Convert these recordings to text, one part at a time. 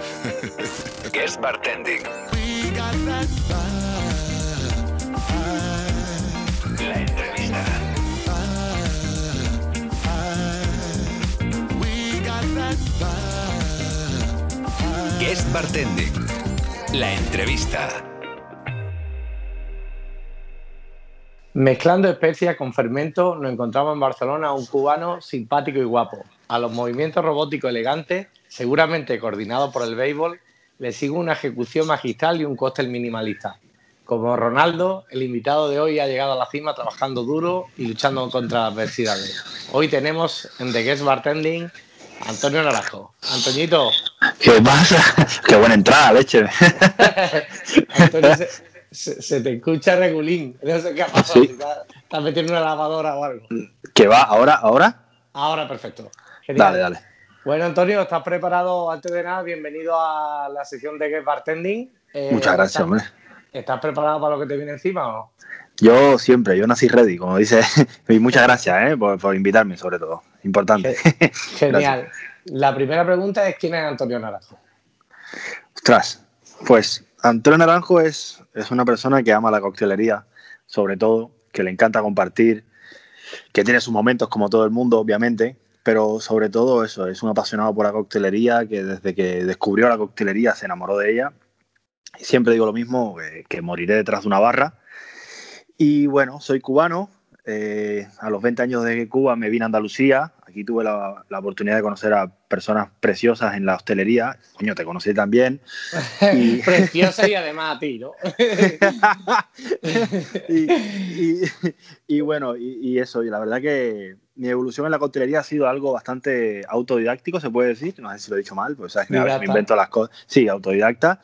Guest Bartending. La entrevista. Guest Bartending. La entrevista. Mezclando especias con fermento, nos encontramos en Barcelona un cubano simpático y guapo. A los movimientos robóticos elegantes, seguramente coordinados por el béisbol, le sigue una ejecución magistral y un cóctel minimalista. Como Ronaldo, el invitado de hoy ha llegado a la cima trabajando duro y luchando contra adversidades. Hoy tenemos en The Guest Bartending Antonio Naranjo. Antoñito. ¿Qué pasa? Qué buena entrada, leche. Antonio, se, se, se, te escucha regulín. No sé qué ha pasado. Sí. Metiendo una lavadora o algo. ¿Qué va? ¿Ahora? ¿Ahora? Ahora, perfecto. Genial. Dale, dale. Bueno, Antonio, ¿estás preparado? Antes de nada, bienvenido a la sección de Guest Bartending. Eh, Muchas gracias, ¿estás, hombre. ¿Estás preparado para lo que te viene encima o no? Yo siempre, yo nací ready, como dice. Y muchas gracias ¿eh? por, por invitarme, sobre todo. Importante. Genial. La primera pregunta es: ¿quién es Antonio Naranjo? Ostras, pues Antonio Naranjo es, es una persona que ama la coctelería, sobre todo, que le encanta compartir, que tiene sus momentos como todo el mundo, obviamente, pero sobre todo eso, es un apasionado por la coctelería, que desde que descubrió la coctelería se enamoró de ella. Y siempre digo lo mismo, que, que moriré detrás de una barra. Y bueno, soy cubano. Eh, a los 20 años de Cuba me vine a Andalucía. Aquí tuve la, la, oportunidad de conocer a personas preciosas en la hostelería. Coño, te conocí también. Y... Preciosa y además a ti, ¿no? y, y, y, bueno, y, eso, y la verdad que mi evolución en la coctelería ha sido algo bastante autodidáctico, se puede decir. No sé si lo he dicho mal, pues sabes que me, me invento las cosas. Sí, autodidacta.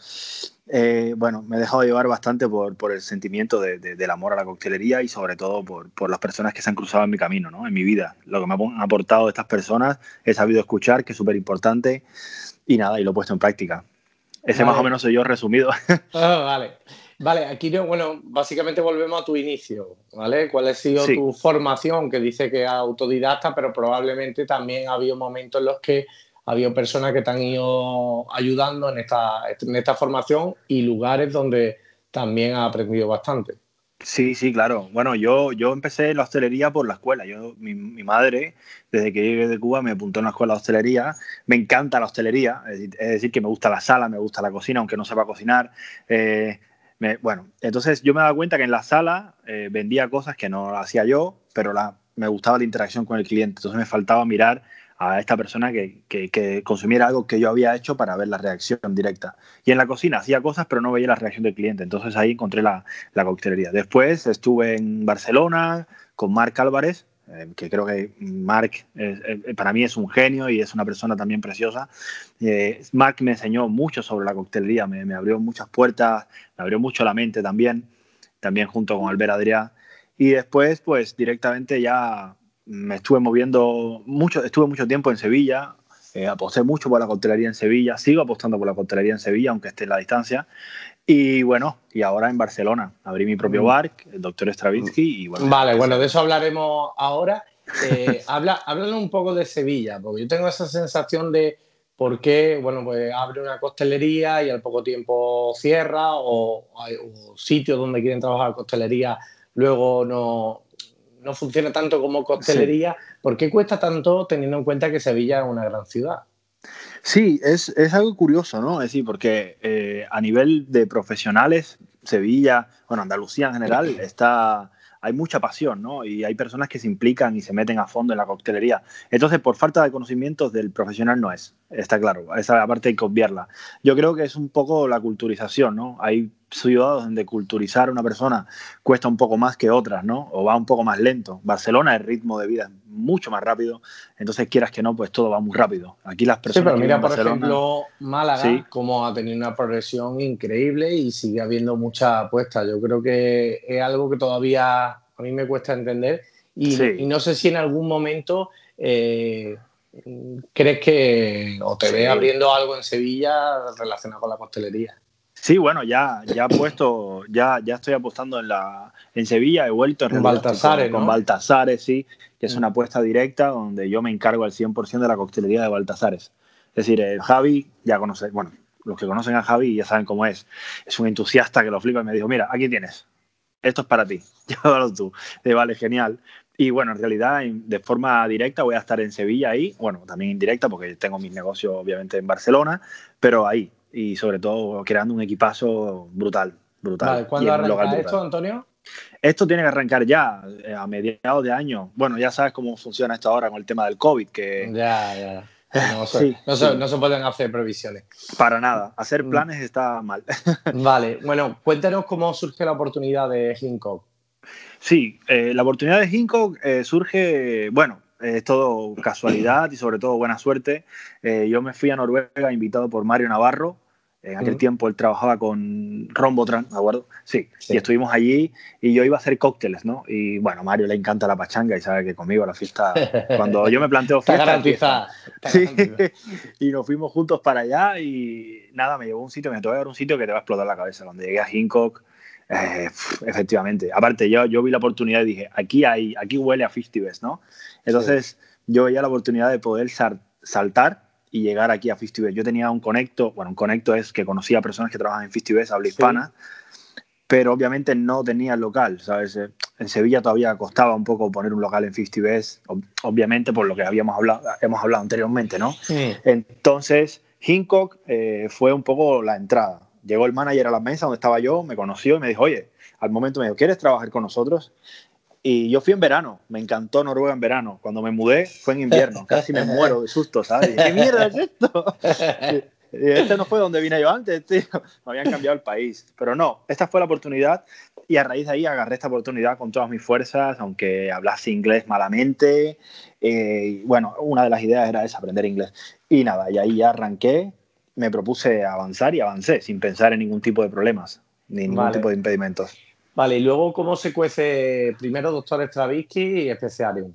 Eh, bueno, me he dejado llevar bastante por, por el sentimiento de, de, del amor a la coctelería y sobre todo por, por, las personas que se han cruzado en mi camino, ¿no? en mi vida. Lo que me han aportado estas personas he sabido escuchar, que es súper importante, y nada, y lo he puesto en práctica. Ese vale. más o menos soy yo resumido. Oh, vale. Vale, aquí bueno, básicamente volvemos a tu inicio, ¿vale? ¿Cuál ha sido sí. tu formación? Que dice que autodidacta, pero probablemente también ha habido momentos en los que ha habido personas que te han ido ayudando en esta, en esta formación y lugares donde también has aprendido bastante. Sí, sí, claro. Bueno, yo, yo empecé la hostelería por la escuela. Yo, mi, mi, madre, desde que llegué de Cuba, me apuntó en la escuela de hostelería. Me encanta la hostelería, es decir, que me gusta la sala, me gusta la cocina, aunque no sepa cocinar. Eh, bueno, entonces yo me daba cuenta que en la sala eh, vendía cosas que no hacía yo, pero la, me gustaba la interacción con el cliente. Entonces me faltaba mirar a esta persona que, que, consumiera algo que yo había hecho para ver la reacción directa. Y en la cocina hacía cosas, pero no veía la reacción del cliente. Entonces ahí encontré la, la coctelería. Después estuve en Barcelona con Marc Álvarez, eh, que creo que Marc eh, para mí es un genio y es una persona también preciosa. Eh, Marc me enseñó mucho sobre la coctelería, me, me, abrió muchas puertas, me abrió mucho la mente también, también junto con Albert Adrià. Y después, pues directamente ya me estuve moviendo mucho, estuve mucho tiempo en Sevilla, eh, aposté mucho por la coctelería en Sevilla, sigo apostando por la coctelería en Sevilla, aunque esté en la distancia. Y bueno, y ahora en Barcelona, abrí mi propio bar, el doctor Stravinsky. Y bueno, vale, bueno, de eso hablaremos ahora. Eh, habla, háblanos un poco de Sevilla, porque yo tengo esa sensación de por qué, bueno, pues abre una costelería y al poco tiempo cierra, o, hay, o sitios donde quieren trabajar costelería luego no, no funciona tanto como costelería. Sí. ¿Por qué cuesta tanto teniendo en cuenta que Sevilla es una gran ciudad? Sí, es, es algo curioso, ¿no? Es decir, porque eh, a nivel de profesionales, Sevilla, bueno, Andalucía en general, está, hay mucha pasión, ¿no? Y hay personas que se implican y se meten a fondo en la coctelería. Entonces, por falta de conocimientos del profesional no es, está claro. Esa parte hay que obviarla. Yo creo que es un poco la culturización, ¿no? Hay ciudades donde culturizar a una persona cuesta un poco más que otras, ¿no? O va un poco más lento. Barcelona, el ritmo de vida es mucho más rápido, entonces quieras que no, pues todo va muy rápido. Aquí las personas. Sí, pero mira, por Barcelona, ejemplo, Málaga, sí. como ha tenido una progresión increíble y sigue habiendo mucha apuesta. Yo creo que es algo que todavía a mí me cuesta entender y, sí. y no sé si en algún momento. Eh, ¿Crees que o te sí. ves abriendo algo en Sevilla relacionado con la costelería? Sí, bueno, ya, ya he puesto, ya, ya estoy apostando en la en Sevilla, he vuelto en con Baltasares, con, ¿no? Baltasares, sí, que es una apuesta directa donde yo me encargo al 100% de la coctelería de Baltasares. Es decir, Javi, ya conoce, bueno, los que conocen a Javi ya saben cómo es. Es un entusiasta que lo flipa y me dijo, mira, aquí tienes, esto es para ti, llévalo tú. De vale, genial. Y bueno, en realidad, de forma directa voy a estar en Sevilla ahí, bueno, también indirecta porque tengo mis negocios obviamente en Barcelona, pero ahí, y sobre todo creando un equipazo brutal, brutal. Vale, ¿Cuándo arranca esto, Antonio? Esto tiene que arrancar ya, eh, a mediados de año. Bueno, ya sabes cómo funciona esto ahora con el tema del COVID, que... Ya, ya. No, se, no, se, pueden hacer previsiones. Para nada. Hacer mm. planes está mal. Vale. Bueno, cuéntanos cómo surge la oportunidad de Hincock. Sí, eh, la oportunidad de Hincock eh, surge, bueno, es todo casualidad y sobre todo buena suerte. yo me fui a Noruega invitado por Mario Navarro, en aquel tiempo él trabajaba con Rombotran, ¿de acuerdo? Sí. Y estuvimos allí y yo iba a hacer cócteles, ¿no? Y bueno, a Mario le encanta la pachanga y sabe que conmigo la fiesta, cuando yo me planteo fiesta... Está garantizada. Sí. y nos fuimos juntos para allá y nada, me llevó a un sitio, me voy a ver un sitio que te va a explotar la cabeza. Cuando llegué a Hincock, eh, efectivamente. Aparte, yo, yo vi la oportunidad y dije, aquí, hay, aquí huele a Festives, ¿no? Entonces, yo veía la oportunidad de poder saltar y llegar aquí a Festival. Yo tenía un conecto, bueno, un conecto es que conocía a personas que trabajan en Festival, habla hispana, pero obviamente no tenía local, ¿sabes? Eh, en Sevilla todavía costaba un poco poner un local en Festival, obviamente por lo que habíamos hablado, hemos hablado anteriormente, ¿no? Entonces, Hincock eh, fue un poco la entrada. Llegó el manager a la mesa donde estaba yo, me conoció y me dijo, oye, al momento me dijo, ¿quieres trabajar con nosotros? Y yo fui en verano, me encantó Noruega en verano. Cuando me mudé fue en invierno, casi me muero de susto, ¿sabes? ¿Qué mierda es esto? Este no fue donde vine yo antes, tío. Me habían cambiado el país. Pero no, esta fue la oportunidad y a raíz de ahí agarré esta oportunidad con todas mis fuerzas, aunque hablase inglés malamente. Eh, bueno, una de las ideas era esa, aprender inglés. Y nada, y ahí ya arranqué, me propuse avanzar y avancé sin pensar en ningún tipo de problemas, ni ningún tipo de impedimentos. Vale, y luego, ¿cómo se cuece primero Doctor Stravinsky y Especiarium?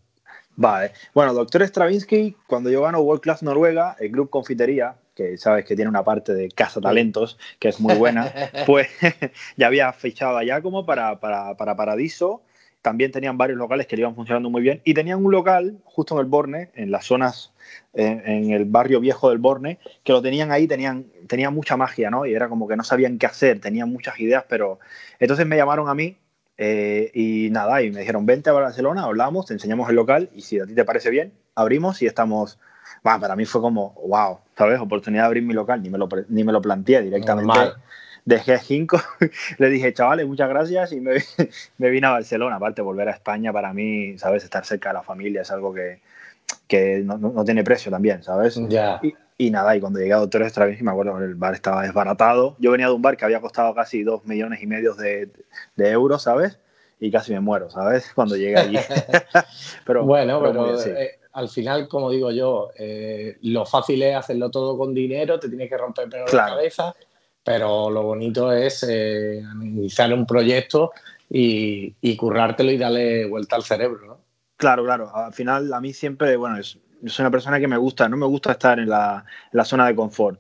Vale, bueno, Doctor Stravinsky, cuando yo gano World Class Noruega, el Club Confitería, que sabes que tiene una parte de casa talentos que es muy buena, pues ya había fichado allá como para, para, para Paradiso. También tenían varios locales que le iban funcionando muy bien y tenían un local justo en el Borne, en las zonas en, el barrio viejo del Borne, que lo tenían ahí, tenían, tenían mucha magia, ¿no? Y era como que no sabían qué hacer, tenían muchas ideas, pero entonces me llamaron a mí eh, y nada, y me dijeron, vente a Barcelona, hablamos, te enseñamos el local y si a ti te parece bien, abrimos y estamos... Bueno, para mí fue como, wow, ¿sabes? Oportunidad de abrir mi local, ni me lo, ni me lo planteé directamente. Dejé Cinco, le dije, chavales, muchas gracias y me, me vine a Barcelona. Aparte, volver a España para mí, ¿sabes? Estar cerca de la familia es algo que, que no, no, tiene precio también, ¿sabes? Y, y, nada, y cuando llegué a Doctor Stravinsky, me acuerdo que el bar estaba desbaratado. Yo venía de un bar que había costado casi dos millones y medio de, de euros, ¿sabes? Y casi me muero, ¿sabes? Cuando llegué allí. pero, bueno, pero, eh, al final, como digo yo, eh, lo fácil es hacerlo todo con dinero, te tienes que romper la cabeza, pero lo bonito es eh, iniciar un proyecto y, y currártelo y darle vuelta al cerebro, ¿no? Claro, claro. Al final, a mí siempre, bueno, es, soy una persona que me gusta, no me gusta estar en la, zona de confort.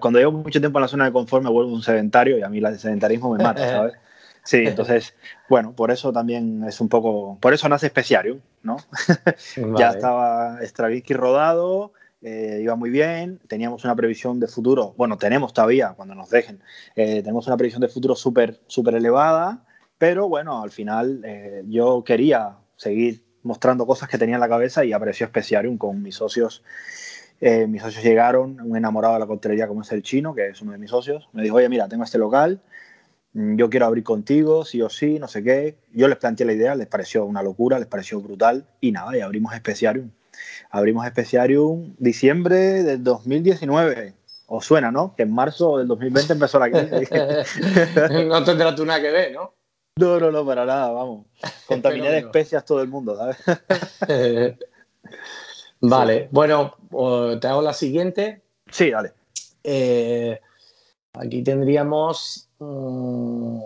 Cuando llevo mucho tiempo en la zona de confort me vuelvo un sedentario y a mí el sedentarismo me mata, ¿sabes? Sí, entonces, bueno, por eso también es un poco, por eso nace Speciarium, ¿no? ya estaba Stravinsky rodado, eh, iba muy bien, teníamos una previsión de futuro, bueno, tenemos todavía, cuando nos dejen, eh, tenemos una previsión de futuro súper, súper elevada, pero bueno, al final eh, yo quería seguir mostrando cosas que tenía en la cabeza y apareció Speciarium con mis socios. Eh, mis socios llegaron, un enamorado de la coctelería como es el chino, que es uno de mis socios, me dijo, oye, mira, tengo este local, mm, yo quiero abrir contigo, sí o sí, no sé qué. Yo les planteé la idea, les pareció una locura, les pareció brutal y nada, y abrimos Speciarium. Abrimos Speciarium diciembre del 2019. Os suena, ¿no? Que en marzo del 2020 empezó la crisis. no tendrá tú nada que ver, ¿no? No, no, no, para nada, vamos. Contaminé de especias todo el mundo, ¿sabes? vale, bueno, te hago la siguiente. Sí, dale. Eh, aquí tendríamos. Mm,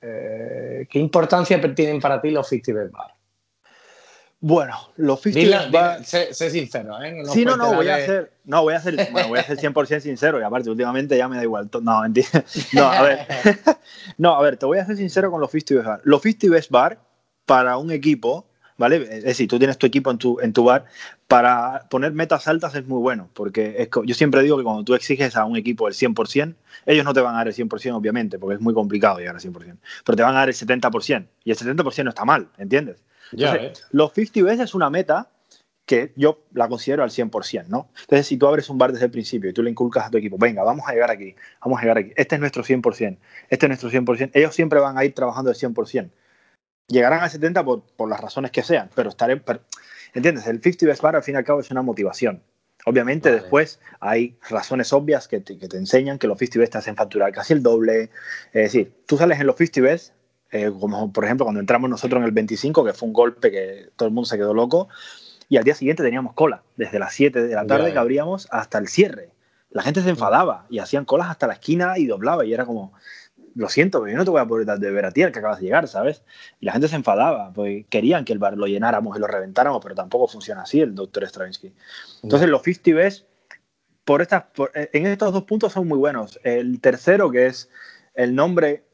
eh, ¿Qué importancia tienen para ti los Festival Bar? Bueno, los festivals. sé, sincero, ¿eh? No sí, no, no, voy a ser. No, voy a ser, bueno, voy a ser 100% sincero y aparte, últimamente ya me da igual. No, mentira. No, a ver. no, a ver, te voy a ser sincero con los festivals bar. Los festivals bar, para un equipo, ¿vale? Es decir, tú tienes tu equipo en tu, en tu bar, para poner metas altas es muy bueno, porque es, yo siempre digo que cuando tú exiges a un equipo el 100%, ellos no te van a dar el 100%, obviamente, porque es muy complicado llegar al 100%, pero te van a dar el 70%, y el 70% no está mal, ¿entiendes? Entonces, los 50 veces es una meta que yo la considero al 100%, ¿no? Entonces, si tú abres un bar desde el principio y tú le inculcas a tu equipo, venga, vamos a llegar aquí, vamos a llegar aquí, este es nuestro 100%, este es nuestro 100%, ellos siempre van a ir trabajando el 100%. Llegarán al 70% por, por las razones que sean, pero estaré... ¿Entiendes? El 50 best bar al fin y al cabo es una motivación. Obviamente después hay razones obvias que te, que te, enseñan que los 50 best te hacen facturar casi el doble. Es decir, tú sales en los 50 best, eh, como por ejemplo cuando entramos nosotros en el 25, que fue un golpe que todo el mundo se quedó loco, y al día siguiente teníamos cola, desde las 7 de la tarde que abríamos hasta el cierre. La gente se enfadaba y hacían colas hasta la esquina y doblaba y era como, lo siento, pero yo no te voy a poder dar de ver a ti al que acabas de llegar, ¿sabes? Y la gente se enfadaba, pues querían que el bar lo llenáramos y lo reventáramos, pero tampoco funciona así el doctor Stravinsky. Entonces los 50 Bs, por estas, eh, en estos dos puntos son muy buenos. El tercero, que es el nombre,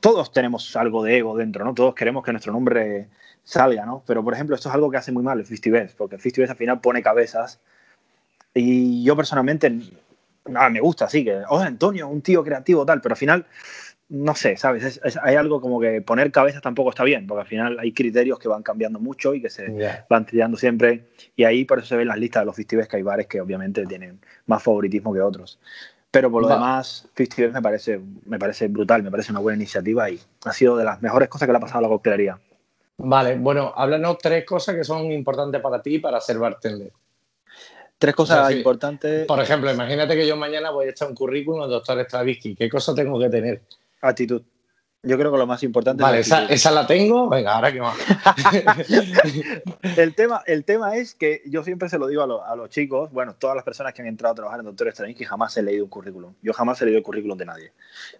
todos tenemos algo de ego dentro, ¿no? Todos queremos que nuestro nombre salga, ¿no? Pero, por ejemplo, esto es algo que hace muy mal el 50 Bs, porque el 50 Bs al final pone cabezas y yo personalmente, nada, me gusta, sí, que, oh, Antonio, un tío creativo, tal, pero al final no sé, ¿sabes? hay algo como que poner cabezas tampoco está bien, porque al final hay criterios que van cambiando mucho y que se van tirando siempre. Y ahí por eso se ven las listas de los festivales que hay bares que obviamente tienen más favoritismo que otros. Pero por lo demás, festivales me parece, me parece brutal, me parece una buena iniciativa y ha sido de las mejores cosas que le ha pasado a la coctelería. Vale, bueno, háblanos tres cosas que son importantes para ti para ser bartender. Tres cosas importantes. Por ejemplo, imagínate que yo mañana voy a echar un currículum al doctor Stravinsky. ¿Qué cosa tengo que tener? Actitud. Yo creo que lo más importante vale, es esa, esa, la tengo. Venga, ahora qué más. el, tema, el tema es que yo siempre se lo digo a, a, los chicos, bueno, todas las personas que han entrado a trabajar en Doctor Stravinsky jamás he leído un currículum. Yo jamás he leído el currículum de nadie.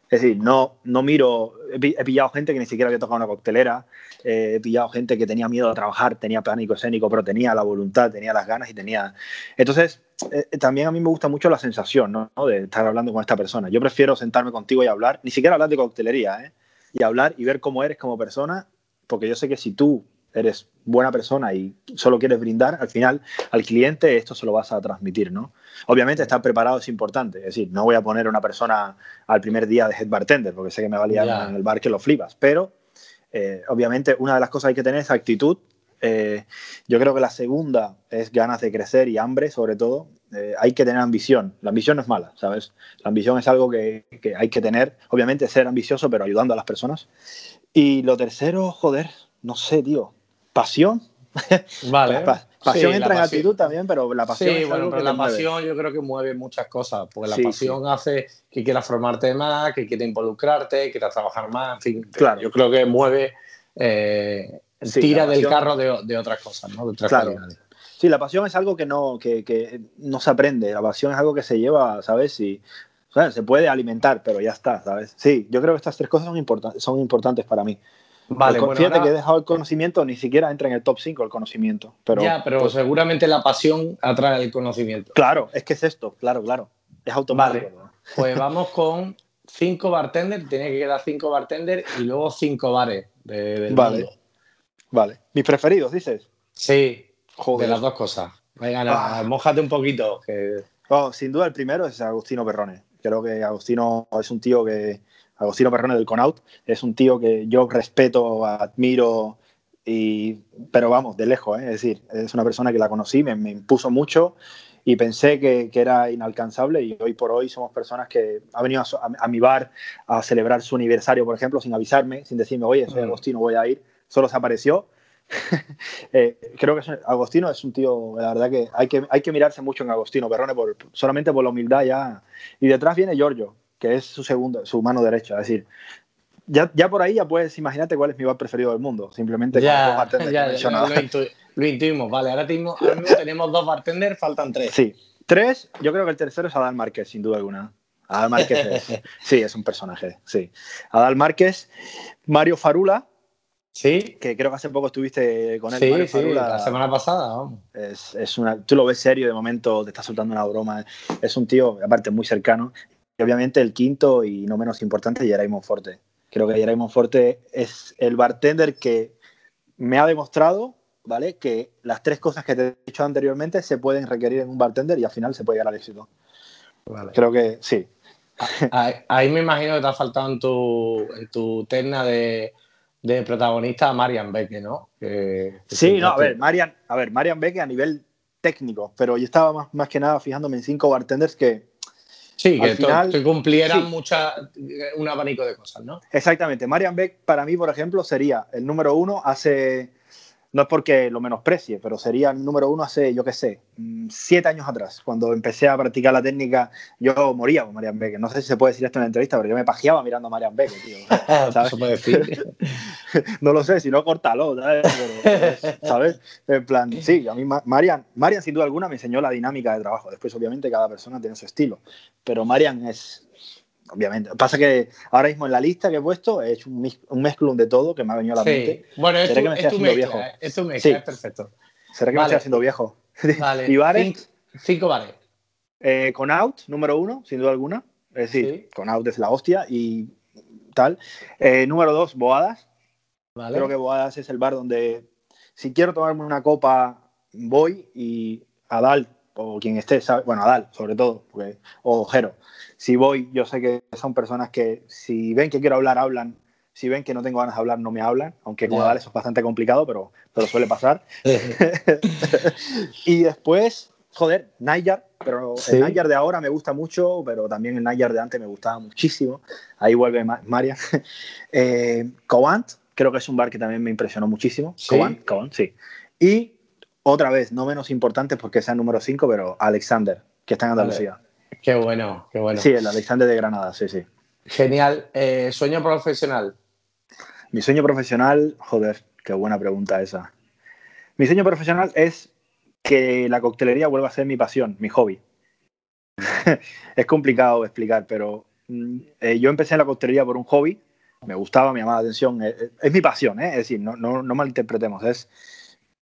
Es decir, no, no miro. He, pillado gente que ni siquiera había tocado una coctelera. Eh, he pillado gente que tenía miedo a trabajar, tenía pánico escénico, pero tenía la voluntad, tenía las ganas y tenía. Entonces, eh, eh, también a mí me gusta mucho la sensación ¿no? de estar hablando con esta persona. Yo prefiero sentarme contigo y hablar, ni siquiera hablar de coctelería, ¿eh? Y hablar y ver cómo eres como persona, porque yo sé que si tú eres buena persona y solo quieres brindar, al final al cliente esto se lo vas a transmitir, ¿no? Obviamente estar preparado es importante, es decir, no voy a poner a una persona al primer día de head bartender, porque sé que me va a liar en el bar que lo flipas, pero eh, obviamente una de las cosas que hay que tener es actitud. Eh, yo creo que la segunda es ganas de crecer y hambre, sobre todo. Eh, hay que tener ambición. La ambición no es mala, ¿sabes? La ambición es algo que, hay que tener. Obviamente ser ambicioso, pero ayudando a las personas. Y lo tercero, joder, no sé, tío. Pasión. Vale. pasión entra en actitud también, pero la pasión. Sí, bueno, pero la pasión yo creo que mueve muchas cosas, porque la pasión hace que quieras formarte más, que quieras involucrarte, que quieras trabajar más, en fin. Claro. Yo creo que mueve, eh, tira del carro de, de, otras cosas, ¿no? De otras claro. Sí, la pasión es algo que no, que, no se aprende. La pasión es algo que se lleva, ¿sabes? Y se puede alimentar, pero ya está, ¿sabes? Sí, yo creo que estas tres cosas son, son importantes para mí. Vale, bueno, fíjate que he dejado el conocimiento, ni siquiera entra en el top 5 el conocimiento. Pero, ya, pero pues seguramente la pasión atrae el conocimiento. Claro, es que es esto, claro, claro. Es automático. Vale, pues vamos con cinco bartenders, tiene que quedar cinco bartenders y luego cinco bares de, vale. Vale. ¿Mis preferidos, dices? Sí, de las dos cosas. Venga, ah. mojate un poquito. Oh, sin duda el primero es Agustino Perrone. Creo que Agustino es un tío que... Agustino Perrone del Conaut es un tío que yo respeto, admiro, y, pero vamos, de lejos, ¿eh? es decir, es una persona que la conocí, me, impuso mucho y pensé que, que, era inalcanzable y hoy por hoy somos personas que ha venido a, a, mi bar a celebrar su aniversario, por ejemplo, sin avisarme, sin decirme, oye, soy mm. Agustino, voy a ir, solo se apareció Eh, creo que Agostino es un tío, la verdad que hay, que hay que mirarse mucho en Agostino Perrone por, solamente por la humildad ya. Y detrás viene Giorgio, que es su segundo, su mano derecha. Es decir, ya, ya por ahí ya puedes imagínate cuál es mi bar preferido del mundo. Simplemente ya, ya, lo, intuimos. Vale, ahora, tenemos, tenemos dos bartenders, faltan tres. Sí, tres. Yo creo que el tercero es Adal Márquez, sin duda alguna. Adal Márquez es, sí, es un personaje. Sí. Adal Márquez, Mario Farula, Sí. Que creo que hace poco estuviste con él. Sí, sí, la semana pasada, vamos. Es, es, una, tú lo ves serio, de momento te está soltando una broma. Es un tío, aparte, muy cercano. Y obviamente el quinto y no menos importante, Jeray Monforte. Creo que Jeray Monforte es el bartender que me ha demostrado ¿vale? Que las tres cosas que te he dicho anteriormente se pueden requerir en un bartender y al final se puede llegar al éxito. Vale. Creo que sí. Ahí, ahí me imagino que te ha faltado en tu, en tu terna de, de protagonista a Marian Beque, ¿no? Que- que Sí, no, a ver, Marian, a ver, Marian Beck a nivel técnico, pero yo estaba más, más que nada fijándome en cinco bartenders que Sí, que, al to- final- que cumplieran sí. mucha, un abanico de cosas, ¿no? Exactamente. Marian Beck, para mí, por ejemplo, sería el número uno hace. No es porque lo menosprecie, pero sería el número uno hace, yo qué sé, mm, siete años atrás. Cuando empecé a practicar la técnica, yo moría con Marian Beck. No sé si se puede decir esto en la entrevista, pero yo me pajeaba mirando a Marian Beck, tío. ¿Sabes? Eso puede decir. No lo sé, si no, córtalo, ¿sabes? Pero, ¿sabes? En plan, sí, a mí Ma- Marian, Marian sin duda alguna me enseñó la dinámica de trabajo. Después, obviamente, cada persona tiene su estilo. Pero Marian es, obviamente. Pasa que ahora mismo en la lista que he puesto he hecho un, mix- un mezclum de todo que me ha venido a la Sí. mente. Bueno, es ¿Será tu, que me es estoy tu haciendo mezcla, viejo? es tu mezcla, Sí. es perfecto. ¿Será que me estoy haciendo viejo? Vale, y bares, cinco, cinco bares. eh, con out, número uno, sin duda alguna. Es decir, Sí. con out es la hostia y tal. Eh, número dos, boadas. Vale. Creo que Boadas es el bar donde si quiero tomarme una copa voy y Adal o quien esté, bueno, Adal sobre todo, porque- o Jero. Si voy, yo sé que son personas que si ven que quiero hablar, hablan. Si ven que no tengo ganas de hablar, no me hablan. Aunque con. Adal eso es bastante complicado, pero, pero suele pasar. y después, joder, Nayar. Pero Sí. el Nayar de ahora me gusta mucho, pero también el Nayar de antes me gustaba muchísimo. Ahí vuelve Ma- María. eh, Covant, creo que es un bar que también me impresionó muchísimo. ¿Sí? Covant, Covant, sí. Y otra vez, no menos importante porque sea el número 5, pero Alexander, que está en Andalucía. Qué bueno, qué bueno. Sí, el Alexander de Granada, sí, sí. Genial. Eh, sueño profesional. Mi sueño profesional, joder, qué buena pregunta esa. Mi sueño profesional es que la coctelería vuelva a ser mi pasión, mi hobby. es complicado explicar, pero mm, eh, yo empecé en la coctelería por un hobby, me gustaba, me llamaba la atención, eh, eh, es, mi pasión, ¿eh? es decir, no, no, no malinterpretemos, es,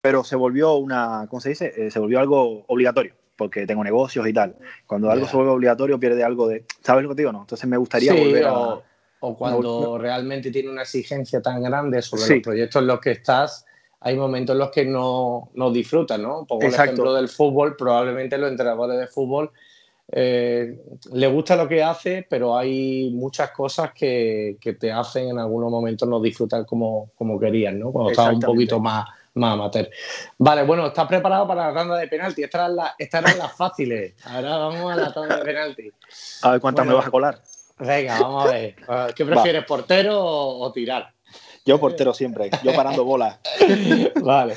pero se volvió una, ¿cómo se dice? Eh, se volvió algo obligatorio, porque tengo negocios y tal. Cuando algo se vuelve obligatorio pierde algo de, ¿sabes lo que te digo? No, entonces me gustaría Sí, volver a... o, o cuando realmente tiene una exigencia tan grande sobre Sí. los proyectos en los que estás, hay momentos en los que no, no disfrutas, ¿no? Pongo Exacto. el ejemplo del fútbol, probablemente los entrenadores de fútbol eh, le gusta lo que hace, pero hay muchas cosas que, que te hacen en algunos momentos no disfrutar como, como querías, ¿no? Cuando estás un poquito más, más amateur. Vale, bueno, ¿estás preparado para la tanda de penalti? Estas eran, las- estas eran las fáciles. Ahora vamos a la tanda de penalti. A ver cuántas Bueno. me vas a colar. Venga, vamos a ver. ¿Qué prefieres, portero o, o tirar? Yo portero siempre, yo parando bolas. Vale.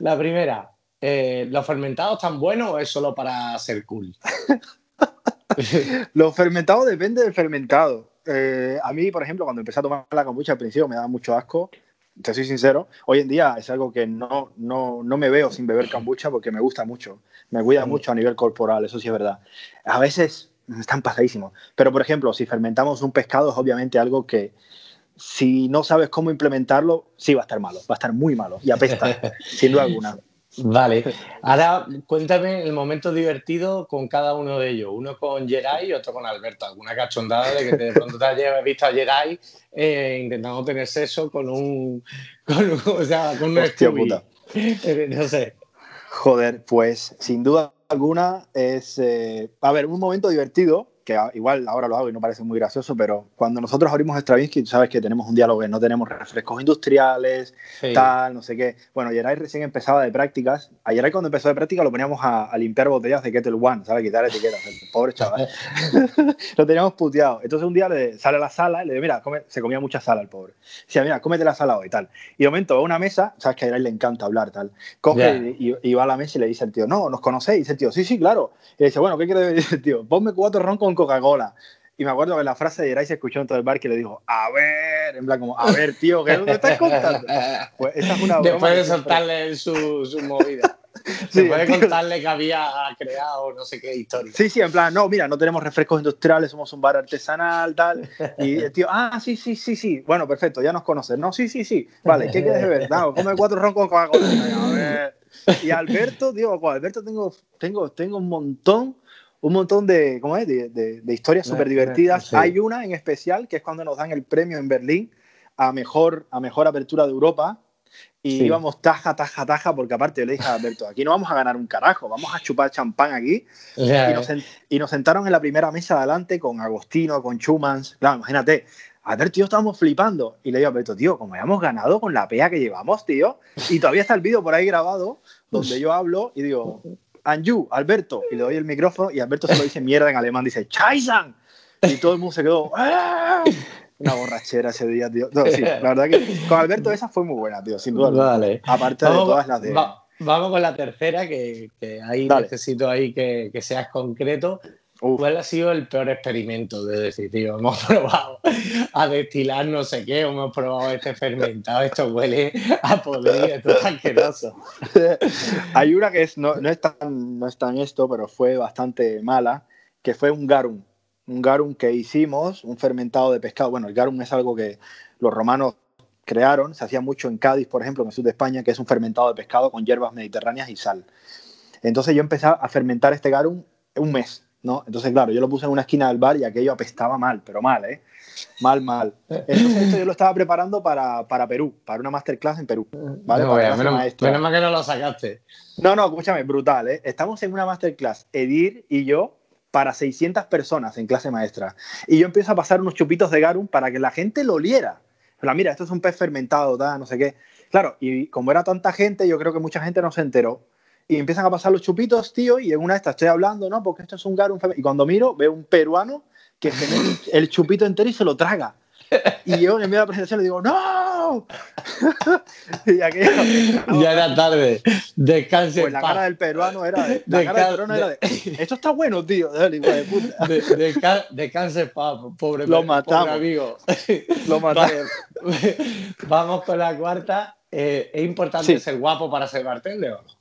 La primera, eh, ¿los fermentados están buenos o es solo para ser cool? Lo fermentado depende del fermentado. Eh, a mí, por ejemplo, cuando empecé a tomar la kombucha al principio me daba mucho asco. Te soy sincero. Hoy en día es algo que no, no, no me veo sin beber kombucha porque me gusta mucho. Me cuida mucho a nivel corporal, eso sí es verdad. A veces están pasadísimos. Pero, por ejemplo, si fermentamos un pescado es obviamente algo que si no sabes cómo implementarlo, sí va a estar malo. Va a estar muy malo y apesta, sin duda alguna. Vale. Ahora cuéntame el momento divertido con cada uno de ellos. Uno con Geray y otro con Alberto. ¿Alguna cachondada de que de pronto te hayas visto a Geray eh, intentando tener sexo con un. Con, un- o sea, con un Hostia puta. No sé. Joder, pues sin duda alguna es, eh, a ver, un momento divertido, que igual ahora lo hago y no parece muy gracioso, pero cuando nosotros abrimos Stravinsky, sabes que tenemos un diálogo, que no tenemos refrescos industriales, Sí. tal, no sé qué. Bueno, Yeray recién empezaba de prácticas. A Yeray cuando empezó de práctica lo poníamos a, a limpiar botellas de Kettle One, ¿sabes? Quitar etiquetas, el pobre chaval. lo teníamos puteado. Entonces un día le sale a la sala y le digo, mira, come- se comía mucha sala el pobre. Decía, mira, cómete la sala hoy, tal. Y de momento va a una mesa, sabes que a Yeray le encanta hablar, tal. Coge Ya. y, y- y va a la mesa y le dice al tío, no, ¿nos conocéis? Y dice el tío, sí, sí, claro. Y le dice, bueno, ¿qué quiere decir tío? Ponme cuatro ron con Coca-Cola. Y me acuerdo que la frase de Yeray se escuchó en todo el bar que le dijo, a ver, en plan como, a ver, tío, ¿qué me estás contando? Pues esa es una broma Después de soltarle su, su movida. Sí, Después de tío. contarle que había creado no sé qué historia. Sí, sí, en plan, no, mira, no tenemos refrescos industriales, somos un bar artesanal, tal. Y el tío, ah, sí, sí, sí, sí. Bueno, perfecto, ya nos conoces. No, sí, sí, sí. Vale, ¿qué quieres beber? No, come cuatro ron con Coca-Cola. Y Alberto, digo, con Alberto tengo, tengo, tengo un montón, un montón de, ¿cómo es? De, de- de historias súper divertidas. sí. Hay una en especial que es cuando nos dan el premio en Berlín a mejor, a mejor apertura de Europa. y Sí. íbamos taja, taja, taja, porque aparte yo le dije a Alberto, aquí no vamos a ganar un carajo, vamos a chupar champán aquí. Ya, Y nos, y nos sentaron en la primera mesa de adelante con Agostino, con Schumans. Claro, imagínate, Alberto y yo estábamos flipando. Y le digo a Alberto, tío, como hayamos ganado con la pea que llevamos, tío. Y todavía está el vídeo por ahí grabado donde yo hablo y digo, Anju, Alberto. Y le doy el micrófono y Alberto se lo dice mierda en alemán, dice, Chaisan. Y todo el mundo se quedó, "¡Ah!". Una borrachera ese día, tío. No, sí, la verdad que con Alberto esa fue muy buena, tío, sin duda. Vale. Aparte de todas las de... va- vamos con la tercera, que, que ahí Dale. necesito ahí que, que seas concreto. Uf. ¿Cuál ha sido el peor experimento de decir, tío, hemos probado a destilar no sé qué, hemos probado este fermentado, esto huele a podrido, esto es asqueroso? Hay una que es, no, no, es tan, no es tan esto, pero fue bastante mala, que fue un garum. Un garum que hicimos, un fermentado de pescado. Bueno, el garum es algo que los romanos crearon, se hacía mucho en Cádiz, por ejemplo, en el sur de España, que es un fermentado de pescado con hierbas mediterráneas y sal. Entonces yo empecé a fermentar este garum un mes, ¿no? Entonces, claro, yo lo puse en una esquina del bar y aquello apestaba mal, pero mal, ¿eh? Mal, mal. Entonces esto yo lo estaba preparando para, para Perú, para una masterclass en Perú. ¿vale? No, Para menos, menos mal que no lo sacaste. No, no, escúchame, brutal, ¿eh? Estamos en una masterclass, Edir y yo, para 600 personas en clase maestra. Y yo empiezo a pasar unos chupitos de garum para que la gente lo oliera. Plan, mira, esto es un pez fermentado, da, no sé qué. Claro, y como era tanta gente, yo creo que mucha gente no se enteró. Y empiezan a pasar los chupitos, tío, y en una de estas estoy hablando, ¿no? Porque esto es un garum. Y cuando miro, veo un peruano que se mete el chupito entero y se lo traga. Y yo en medio de la presentación le digo, ¡No! y aquello, Ya era tarde. Descanse pues la cara del peruano era de, la cara del peruano era de esto está bueno, tío. De puta. De- desca- Descanse paz, pobre, Lo pobre matamos. amigo. Lo matamos. Vamos con la cuarta. Eh, ¿Es importante Sí. ser guapo para ser bartender o no?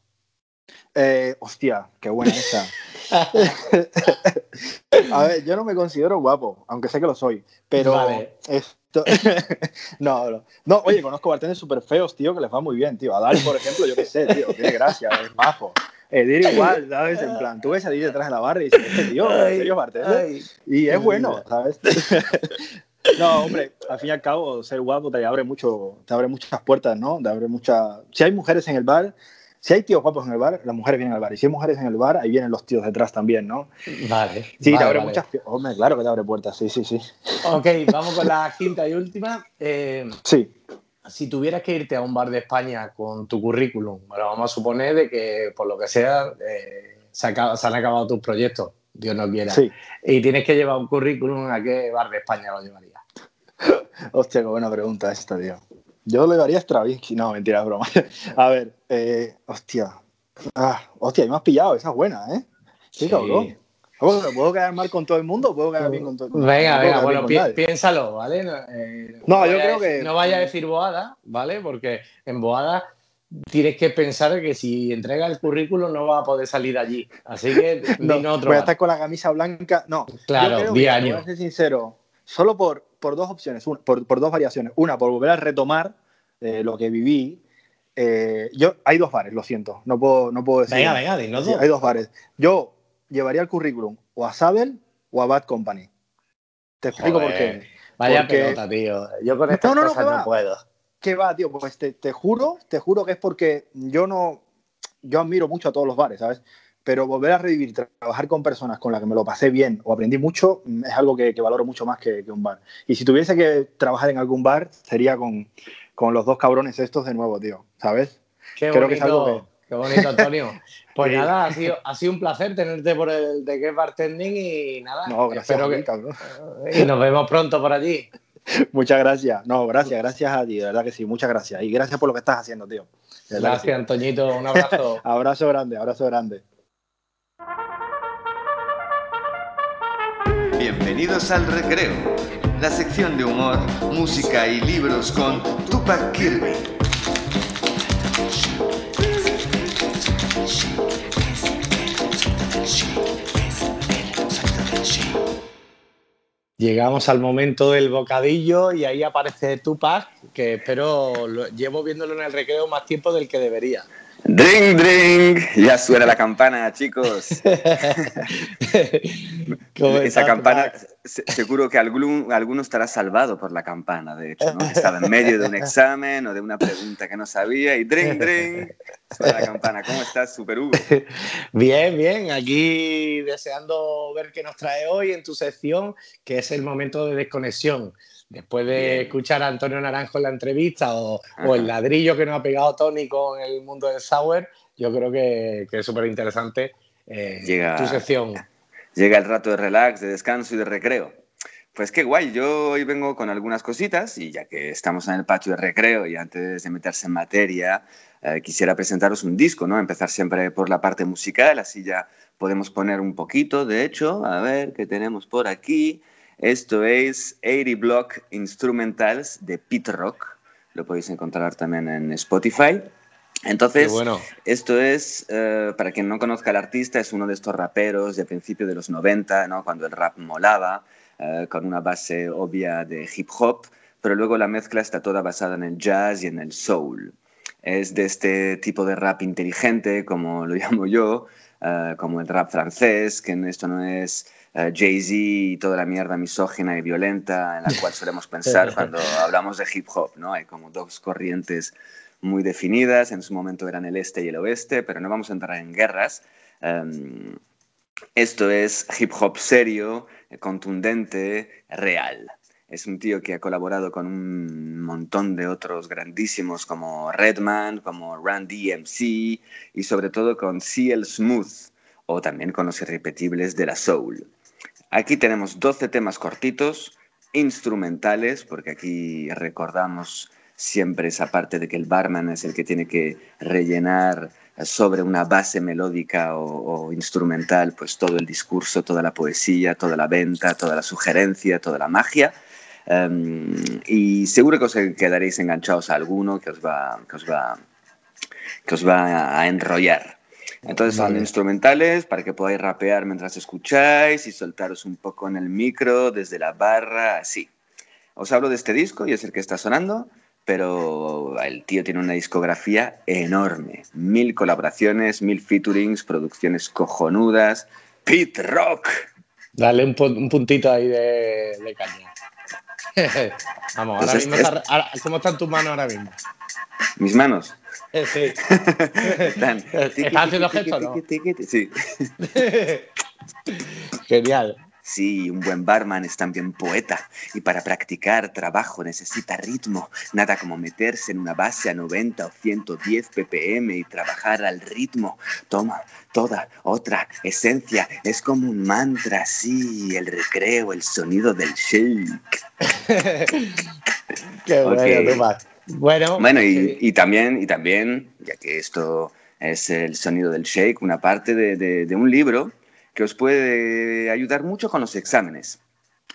Eh, hostia, qué buena esa. A ver, yo no me considero guapo, aunque sé que lo soy, pero Vale. esto... no, no, no, oye, conozco bartenders súper feos, tío, que les va muy bien, tío. A Dal, por ejemplo, yo qué sé, tío, tiene gracia, es majo. Edir igual, ¿sabes? En plan, tú ves a Edir detrás de la barra y dices, este tío, ¿en serio bartender? Y es bueno. ¿sabes? No, hombre, al fin y al cabo, ser guapo te abre mucho, te abre muchas puertas, ¿no? Te abre muchas. Si hay mujeres en el bar, si hay tíos guapos en el bar, las mujeres vienen al bar. Y si hay mujeres en el bar, ahí vienen los tíos detrás también, ¿no? Vale. Sí, vale, te abre vale. muchas. Hombre, claro que te abre puertas, sí, sí, sí. Ok, vamos con la quinta y última. Eh, Sí, si tuvieras que irte a un bar de España con tu currículum, bueno, vamos a suponer de que por lo que sea eh, se, acaba- se han acabado tus proyectos, Dios no quiera, sí. y tienes que llevar un currículum, ¿a qué bar de España lo llevarías? Hostia, qué buena pregunta esta, tío. Yo le daría a Stravinsky. No, mentira, es broma. A ver, eh, hostia. Ah, hostia, y me has pillado, esa es buena, ¿eh? Qué Sí. cabrón. ¿Puedo, ¿Puedo quedar mal con todo el mundo o puedo quedar bien con todo el mundo? Venga, No venga, bueno, pi- nadie. piénsalo, ¿vale? No, eh, No, no yo creo decir- que- No vaya a decir boada, ¿vale? Porque en boada tienes que pensar que si entrega el currículum no va a poder salir de allí. Así que No, dime otro voy a estar con la camisa blanca. No, Claro, yo creo, 10 mira, años. Voy a ser sincero, solo por, por dos opciones, un- por, por dos variaciones. Una, por volver a retomar eh, lo que viví. Eh, yo, hay dos bares, lo siento, no puedo, no puedo decir. Venga, venga, dinos Sí, hay dos bares. Yo llevaría el currículum o a Sabel o a Bad Company. Te explico por Joder, qué. Vaya Porque- pelota, tío. Yo con estas No, no, no, cosas no va. puedo. ¿Qué va, tío? Pues te, te juro, te juro que es porque yo no. Yo admiro mucho a todos los bares, ¿sabes? Pero volver a revivir, tra- trabajar con personas con las que me lo pasé bien o aprendí mucho, mm, es algo que, que valoro mucho más que, que un bar. Y si tuviese que trabajar en algún bar, sería con, con los dos cabrones estos de nuevo, tío, ¿sabes? Qué Creo bonito, que es algo que- qué bonito, Antonio. Pues Sí. nada, ha sido, ha sido un placer tenerte por el de que bartending y nada. No, gracias espero a que, y nos vemos pronto por allí. Muchas gracias. No, gracias, gracias a ti, de verdad que sí, muchas gracias. Y gracias por lo que estás haciendo, tío. Gracias, sí. Antoñito. Un abrazo. Abrazo grande, abrazo grande. Bienvenidos al Recreo, la sección de humor, música y libros con Tupac Kirby. Llegamos al momento del bocadillo y ahí aparece Tupac, que espero, lo- llevo viéndolo en el recreo más tiempo del que debería. Drink, drink. Ya suena la campana, chicos. ¿Cómo Esa campana seguro que algún, alguno estará salvado por la campana, de hecho, ¿no? Estaba en medio de un examen o de una pregunta que no sabía y dring, dring, suena la campana. ¿Cómo estás, Super Hugo? Bien, bien, aquí deseando ver qué nos trae hoy en tu sección, que es el momento de desconexión. Después de Bien. escuchar a Antonio Naranjo en la entrevista o, o el ladrillo que nos ha pegado Tony con el mundo del sour, yo creo que, que es súper interesante eh, Llega- tu sección. Llega el rato de relax, de descanso y de recreo. Pues qué guay, yo hoy vengo con algunas cositas y ya que estamos en el patio de recreo y antes de meterse en materia, eh, quisiera presentaros un disco, ¿no? Empezar siempre por la parte musical, así ya podemos poner un poquito, de hecho, a ver qué tenemos por aquí. Esto es 80 Block Instrumentals de Pete Rock, lo podéis encontrar también en Spotify. Entonces, bueno. esto es, eh, para quien no conozca al artista, es uno de estos raperos de principios de los 90, ¿no? cuando el rap molaba, eh, con una base obvia de hip hop, pero luego la mezcla está toda basada en el jazz y en el soul. Es de este tipo de rap inteligente, como lo llamo yo, eh, como el rap francés, que esto no es eh, Jay-Z y toda la mierda misógina y violenta en la cual solemos pensar cuando hablamos de hip hop, ¿no? Hay como dos corrientes muy definidas, en su momento eran el este y el oeste, pero no vamos a entrar en guerras. Em, esto es hip hop serio, contundente, real. Es un tío que ha colaborado con un montón de otros grandísimos como Redman, como Randy MC y sobre todo con CL Smooth o también con los irrepetibles de la soul. Aquí tenemos 12 temas cortitos, instrumentales, porque aquí recordamos siempre esa parte de que el barman es el que tiene que rellenar sobre una base melódica o, o, instrumental, pues todo el discurso, toda la poesía, toda la venta, toda la sugerencia, toda la magia. Um, y seguro que os quedaréis enganchados a alguno que os va, que os va, que os va a enrollar. Entonces vale. son instrumentales para que podáis rapear mientras escucháis y soltaros un poco en el micro desde la barra, así. Os hablo de este disco y es el que está sonando, pero el tío tiene una discografía enorme. Mil colaboraciones, mil featurings, producciones cojonudas. Pete Rock. Dale un, un puntito ahí de, de caña. Vamos, ahora mismo está, ahora, ¿cómo están tus manos ahora mismo? ¿Mis manos? Sí. Están, ¿Estás haciendo gestos no? Sí. Genial. Sí, un buen barman es también poeta y para practicar trabajo necesita ritmo, nada como meterse en una base a 90 o 110 ppm y trabajar al ritmo. Toma toda otra esencia, es como un mantra, sí, el recreo, el sonido del shake. Qué bueno, okay. Bueno, bueno y, sí. y, también, y también, ya que esto es el sonido del shake, una parte de, de, de un libro que os puede ayudar mucho con los exámenes.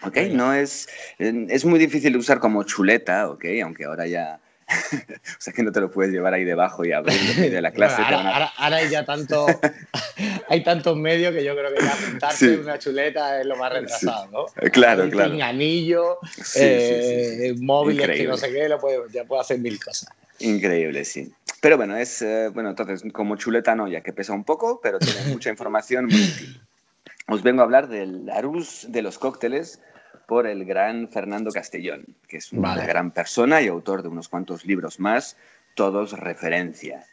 ¿Ok? No es, es muy difícil de usar como chuleta, ¿ok? Aunque ahora ya... o sea que no te lo puedes llevar ahí debajo y abrir de la clase. Bueno, ahora, a... ahora, ahora, hay ya tanto, hay tantos medios que yo creo que ya apuntarse sí. en una chuleta es lo más retrasado, ¿no? Sí. Claro, hay claro. anillo, sí, eh, móviles Increíble. que no sé qué, lo puede, ya puede hacer mil cosas. Increíble, sí. Pero bueno, es, eh, bueno, entonces, como chuleta no, ya que pesa un poco, pero tiene mucha información muy útil. Os vengo a hablar del Arús de los cócteles por el gran Fernando Castellón, que es una vale. gran persona y autor de unos cuantos libros más, todos referencia.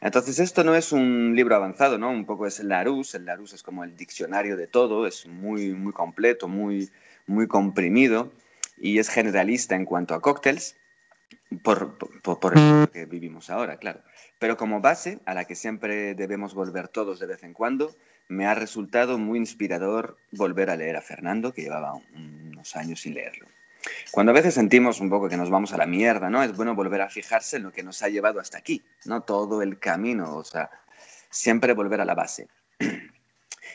Entonces, esto no es un libro avanzado, ¿no? Un poco es el Larousse. El Larousse es como el diccionario de todo, es muy, muy completo, muy, muy comprimido y es generalista en cuanto a cócteles, por, por, por el que vivimos ahora, claro. Pero como base, a la que siempre debemos volver todos de vez en cuando, me ha resultado muy inspirador volver a leer a Fernando, que llevaba unos años sin leerlo. Cuando a veces sentimos un poco que nos vamos a la mierda, ¿no? Es bueno volver a fijarse en lo que nos ha llevado hasta aquí, ¿no? Todo el camino, o sea, siempre volver a la base.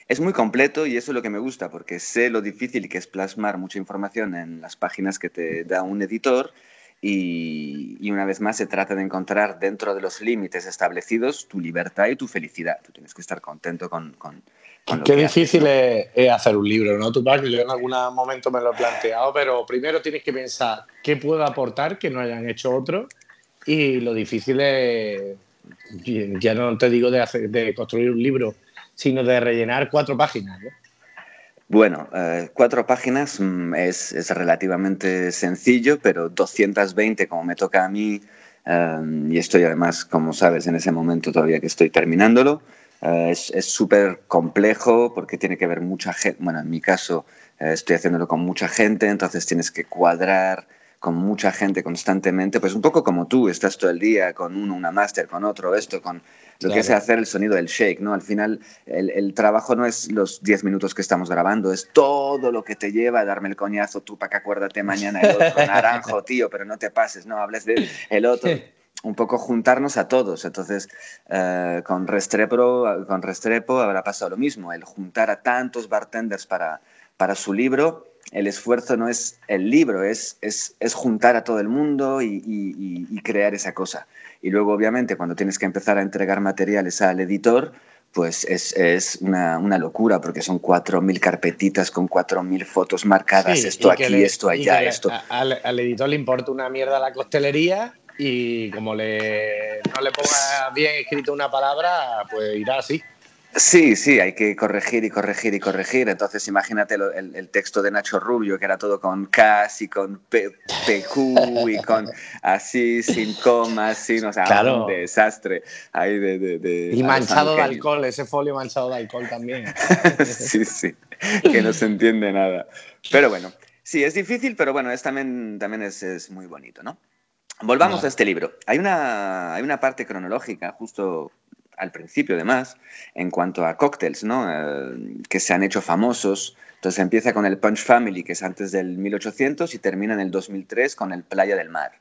Es muy completo y eso es lo que me gusta, porque sé lo difícil que es plasmar mucha información en las páginas que te da un editor y, y, una vez más se trata de encontrar dentro de los límites establecidos tu libertad y tu felicidad. Tú tienes que estar contento con, con, con lo Qué que difícil haces, ¿no? es, hacer un libro, ¿no? Tú, que yo en algún momento me lo he planteado, pero primero tienes que pensar qué puedo aportar que no hayan hecho otros y lo difícil es, ya no te digo de, hacer, de construir un libro, sino de rellenar cuatro páginas, ¿no? Bueno, eh, cuatro páginas mm, es, es, relativamente sencillo, pero 220 como me toca a mí, eh, y estoy además, como sabes, en ese momento todavía que estoy terminándolo, eh, es súper complejo porque tiene que ver mucha gente, bueno, en mi caso estoy haciéndolo con mucha gente, entonces tienes que cuadrar con mucha gente constantemente, pues un poco como tú, estás todo el día con uno, una máster, con otro, esto, con lo que es hacer el sonido del shake, ¿no? Al final el, el trabajo no es los 10 minutos que estamos grabando, es todo lo que te lleva a darme el coñazo, tú para que acuérdate mañana el otro, naranjo, tío, pero no te pases, no hables de el otro. Un poco juntarnos a todos. Entonces, eh, con, Restrepo, con Restrepo habrá pasado lo mismo, el juntar a tantos bartenders para, para su libro el esfuerzo no es el libro, es, es, es juntar a todo el mundo y, y, crear esa cosa. Y luego, obviamente, cuando tienes que empezar a entregar materiales al editor, pues es, es una, una, locura, porque son 4.000 carpetitas con 4.000 fotos marcadas, esto aquí, esto allá, esto... Al, al, editor le importa una mierda la costelería y como le, no le ponga bien escrito una palabra, pues irá así. Sí, sí, hay que corregir y corregir y corregir. Entonces, imagínate el, texto de Nacho Rubio, que era todo con K y con PQ y con así, sin comas, sin, o sea, un desastre. Ahí de, y manchado de alcohol, ese folio manchado de alcohol también. sí, sí, que no se entiende nada. Pero bueno, sí, es difícil, pero bueno, es también, también es, muy bonito, ¿no? Volvamos a este libro. Hay una, hay una parte cronológica, justo al principio además, en cuanto a cócteles, ¿no? Eh, que se han hecho famosos. Entonces empieza con el Punch Family, que es antes del 1800, y termina en el 2003 con el Playa del Mar,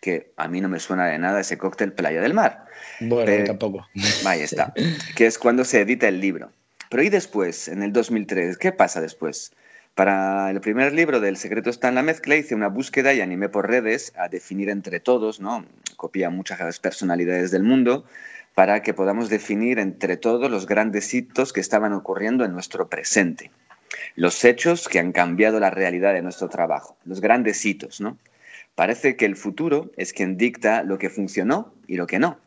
que a mí no me suena de nada ese cóctel Playa del Mar. Bueno, tampoco. Ahí está, que es cuando se edita el libro. Pero ¿y después, en el 2003? ¿Qué pasa después? Para el primer libro del Secreto está en la mezcla hice una búsqueda y animé por redes a definir entre todos, ¿no? Copia muchas personalidades del mundo para que podamos definir entre todos los grandes hitos que estaban ocurriendo en nuestro presente, los hechos que han cambiado la realidad de nuestro trabajo, los grandes hitos, ¿no? Parece que el futuro es quien dicta lo que funcionó y lo que no.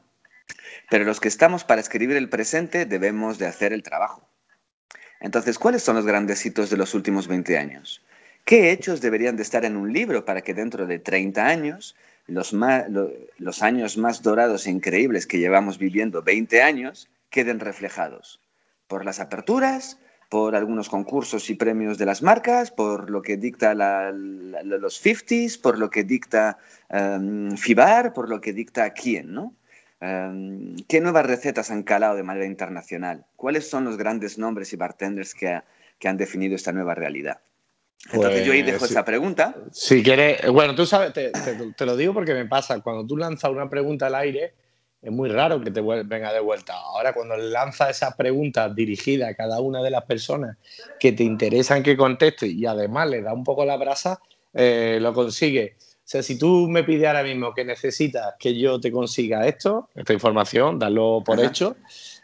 Pero los que estamos para escribir el presente debemos de hacer el trabajo. Entonces, ¿cuáles son los grandes hitos de los últimos 20 años? ¿Qué hechos deberían de estar en un libro para que dentro de 30 años los, años más dorados e increíbles que llevamos viviendo 20 años queden reflejados por las aperturas, por algunos concursos y premios de las marcas, por lo que dicta los 50s, por lo que dicta um, FIBAR, por lo que dicta quién, ¿no? Um, ¿Qué nuevas recetas han calado de manera internacional? ¿Cuáles son los grandes nombres y bartenders que han definido esta nueva realidad? Entonces yo ahí dejo pues, esa pregunta. Si quieres, bueno, tú sabes, te, te, lo digo porque me pasa, cuando tú lanzas una pregunta al aire, es muy raro que te venga de vuelta. Ahora, cuando lanzas esas preguntas dirigidas a cada una de las personas que te interesan que conteste y además le da un poco la brasa, eh, lo consigue. O sea, si tú me pides ahora mismo que necesitas que yo te consiga esto, esta información, darlo por hecho,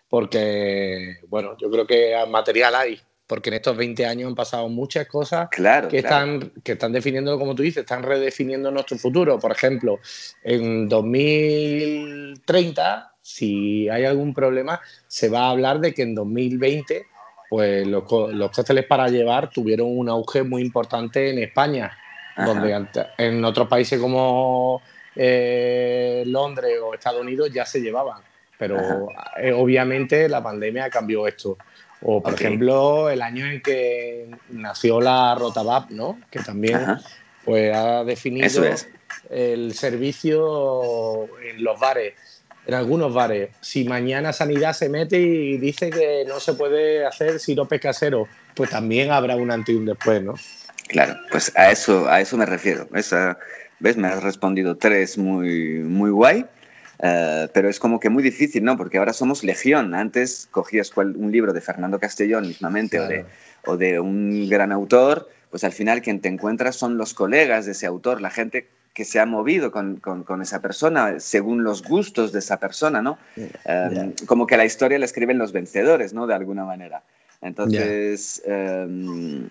porque, bueno, yo creo que material hay porque en estos 20 años han pasado muchas cosas que, Están, que están definiendo, como tú dices, están redefiniendo nuestro futuro. Por ejemplo, en 2030, si hay algún problema, se va a hablar de que en 2020 pues los, los cócteles para llevar tuvieron un auge muy importante en España, donde en otros países como eh, Londres o Estados Unidos ya se llevaban. Pero eh, obviamente la pandemia cambió esto. O, por ejemplo, el año en que nació la Rotabap, ¿no? Que también pues, ha definido el servicio en los bares, en algunos bares. Si mañana Sanidad se mete y dice que no se puede hacer sirope casero, pues también habrá un antes y un después, ¿no? Claro, pues a eso, a eso me refiero. Esa, ¿Ves? Me has respondido tres muy, muy guay. Eh, pero es como que muy difícil, ¿no? Porque ahora somos legión. Antes cogías un libro de Fernando Castellón mismamente o, de, o de un gran autor, pues al final quien te encuentras son los colegas de ese autor, la gente que se ha movido con, con, esa persona según los gustos de esa persona, ¿no? Em, como que la historia la escriben los vencedores, ¿no? De alguna manera. Entonces, em,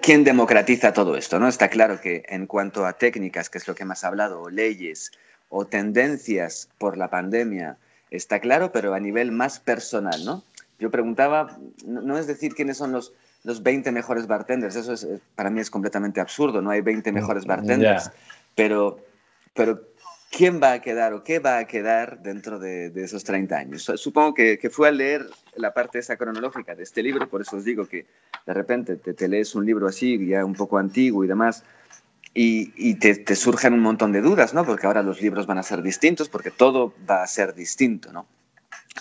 ¿quién democratiza todo esto? ¿no? Está claro que en cuanto a técnicas, que es lo que más hablado, o leyes, o tendencias por la pandemia está claro, pero a nivel más personal, ¿no? Yo preguntaba, no, es decir quiénes son los, los 20 mejores bartenders. Eso es, para mí es completamente absurdo. No hay 20 mejores bartenders. Pero, pero, ¿quién va a quedar o qué va a quedar dentro de, esos 30 años? Supongo que, que, fue al leer la parte esa cronológica de este libro, por eso os digo que de repente te, te lees un libro así, ya un poco antiguo y demás, y, y te, te, surgen un montón de dudas, ¿no? Porque ahora los libros van a ser distintos, porque todo va a ser distinto, ¿no?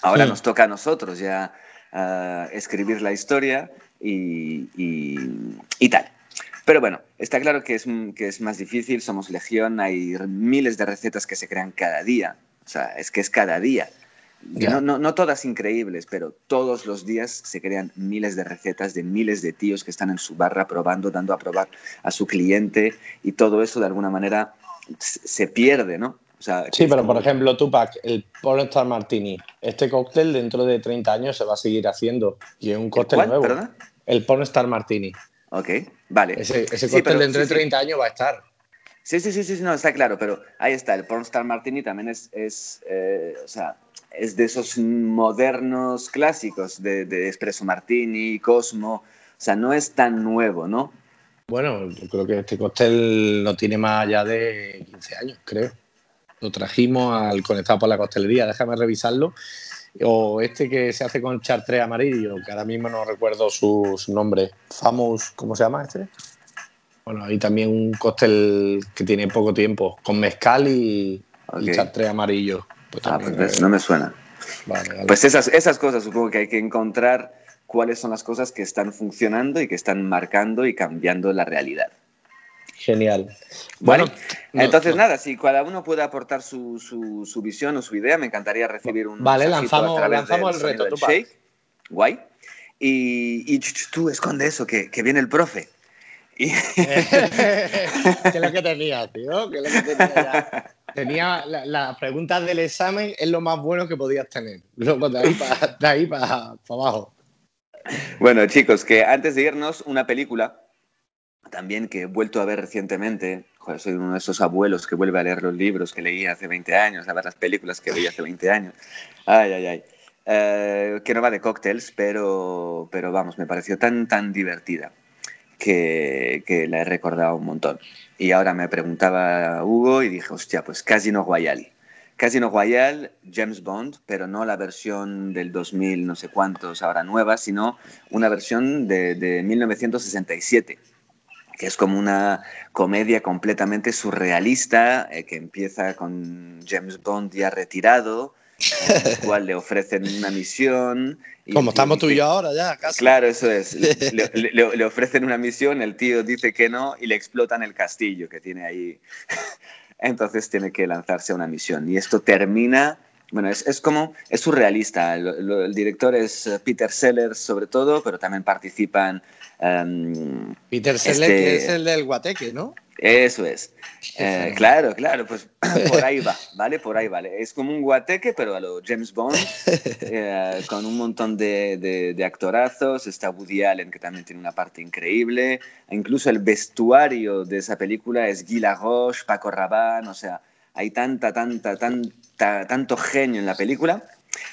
Ahora nos toca a nosotros ya uh, escribir la historia y, y, y, tal. Pero bueno, está claro que es, que es más difícil, somos legión, hay miles de recetas que se crean cada día, o sea, es que es cada día. No, no, no, todas increíbles, pero todos los días se crean miles de recetas de miles de tíos que están en su barra probando, dando a probar a su cliente y todo eso de alguna manera se pierde, ¿no? O sea, sí, pero por ejemplo, Tupac, el Pornstar Martini, este cóctel dentro de 30 años se va a seguir haciendo y es un cóctel nuevo. ¿Perdona? El Pornstar Martini. Ok, vale. Ese, ese Sí, cóctel pero- dentro sí, de sí. 30 años va a estar. Sí, sí, sí, sí, no, está claro, pero ahí está, el Pornstar Martini también es, es eh, o sea, es de esos modernos clásicos de, de Espresso Martini, Cosmo, o sea, no es tan nuevo, ¿no? Bueno, yo creo que este cóctel no tiene más allá de 15 años, creo. Lo trajimos al conectado por la costelería, déjame revisarlo. O este que se hace con chartré amarillo, que ahora mismo no recuerdo su, su nombre. Famous, ¿cómo se llama este? Bueno, hay también un cóctel que tiene poco tiempo, con mezcal y, y Ok. chartré amarillo. Pues Ah, pues no me suena. vale, vale. Pues esas, esas cosas supongo que hay que encontrar cuáles son las cosas que están funcionando y que están marcando y cambiando la realidad. Genial. ¿Vale? Bueno, no- Entonces, no- nada, si cada uno puede aportar su, su, su visión o su idea, me encantaría recibir un Vale, lanzamos- a lanzamos del el reto, shake. Guay. Y, y tú esconde eso, que, que viene el profe. Y, ¿Qué es lo que tenía, tío? ¿Qué es lo que tenía ya? Tenía la- las preguntas del examen, es lo más bueno que podías tener. Luego de ahí para pa- pa abajo. bueno, chicos, que antes de irnos, una película también que he vuelto a ver recientemente. Joder, soy uno de esos abuelos que vuelve a leer los libros que leí hace 20 años, a ver las películas que veía hace 20 años. Ay, ay, ay. Eh, que no va de cócteles, pero, pero vamos, me pareció tan, tan divertida que, que la he recordado un montón. Y ahora me preguntaba Hugo y dije, hostia, pues Casino Royale. Casino Royale, James Bond, pero no la versión del 2000, no sé cuántos, ahora nueva, sino una versión de, de 1967 que es como una comedia completamente surrealista eh, que empieza con James Bond ya retirado, el cual le ofrecen una misión. y Como estamos tú y yo ahora ya, casi. Claro, eso es. Le- le- le ofrecen una misión, el tío dice que no y le explotan el castillo que tiene ahí. Entonces tiene que lanzarse a una misión. Y esto termina, bueno, es, es como, es surrealista. Lo- lo- el director es eh, Peter Sellers sobre todo, pero también participan... em, Peter Sellers, Este- que es el del guateque, ¿no? eso es. Eh, claro, claro, pues por ahí va, ¿vale? Por ahí vale. Es como un guateque, pero a lo James Bond, eh, con un montón de, de- de actorazos. Está Woody Allen, que también tiene una parte increíble. Incluso el vestuario de esa película es Guy Laroche, Paco Rabanne, o sea, hay tanta, tanta, tanta, tanto genio en la película.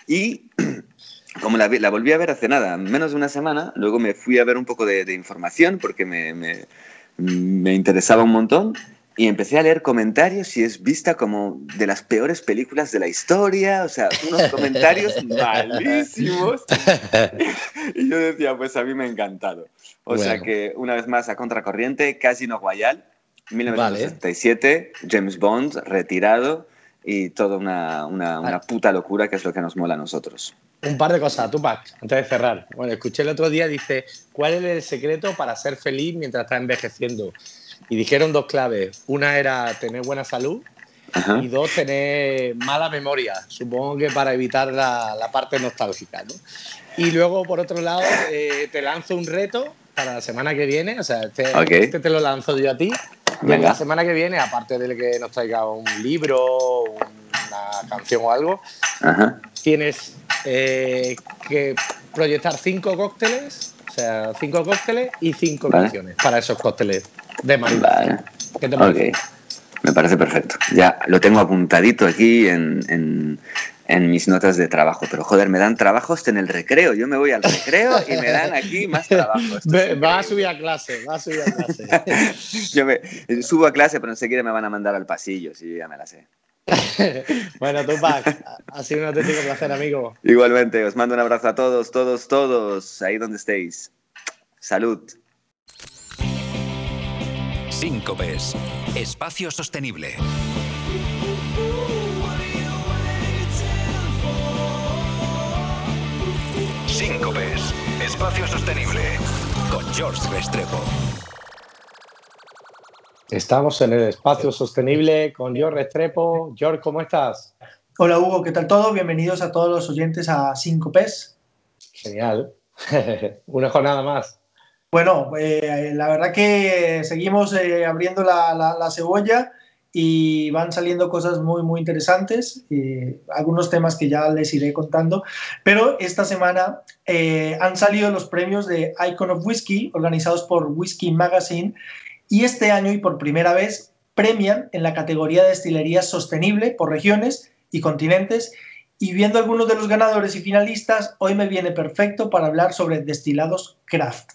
Y como la, la volví a ver hace nada, menos de una semana, luego me fui a ver un poco de, de información porque me, me- me interesaba un montón y empecé a leer comentarios y es vista como de las peores películas de la historia, o sea, unos comentarios malísimos. Y yo decía, pues a mí me ha encantado. O sea Bueno. que, una vez más, a contracorriente, Casino Royale, 1977, James Bond, retirado y toda una, una, una puta locura que es lo que nos mola a nosotros. Un par de cosas, Tupac, antes de cerrar. Bueno, escuché el otro día, dice, ¿cuál es el secreto para ser feliz mientras estás envejeciendo? Y dijeron dos claves. Una era tener buena salud Ajá. y dos, tener mala memoria. Supongo que para evitar la, la parte nostálgica, ¿no? Y luego, por otro lado, eh, te lanzo un reto para la semana que viene. O sea, este, este te lo lanzo yo a ti. Venga. la semana que viene, aparte de que nos traiga un libro, una canción o algo, Ajá. tienes eh, que proyectar cinco cócteles, o sea, cinco cócteles y cinco Vale. canciones para esos cócteles de marihuana. Vale. ¿Qué te parece? Me parece perfecto. Ya lo tengo apuntadito aquí en, en- en mis notas de trabajo. Pero joder, me dan trabajos en el recreo. Yo me voy al recreo y me dan aquí más trabajos. Va a subir a clase, va a subir a clase. Yo me, subo a clase, pero enseguida me van a mandar al pasillo, sí, ya me la sé. bueno, Tupac, ha sido un auténtico placer, amigo. Igualmente, os mando un abrazo a todos, todos, todos, ahí donde estéis. Salud. Síncopes, espacio sostenible. Síncopes, espacio sostenible. Con George Restrepo. Estamos en el espacio sostenible con George Restrepo. George, ¿cómo estás? Hola Hugo, ¿qué tal todo? Bienvenidos a todos los oyentes a Síncopes. Genial. Una jornada más. Bueno, eh, la verdad que seguimos eh, abriendo la, la, cebolla y van saliendo cosas muy, muy interesantes, y algunos temas que ya les iré contando, pero esta semana eh, han salido los premios de Icon of Whiskey organizados por Whiskey Magazine y este año y por primera vez premian en la categoría de destilería sostenible por regiones y continentes y viendo algunos de los ganadores y finalistas, hoy me viene perfecto para hablar sobre destilados craft.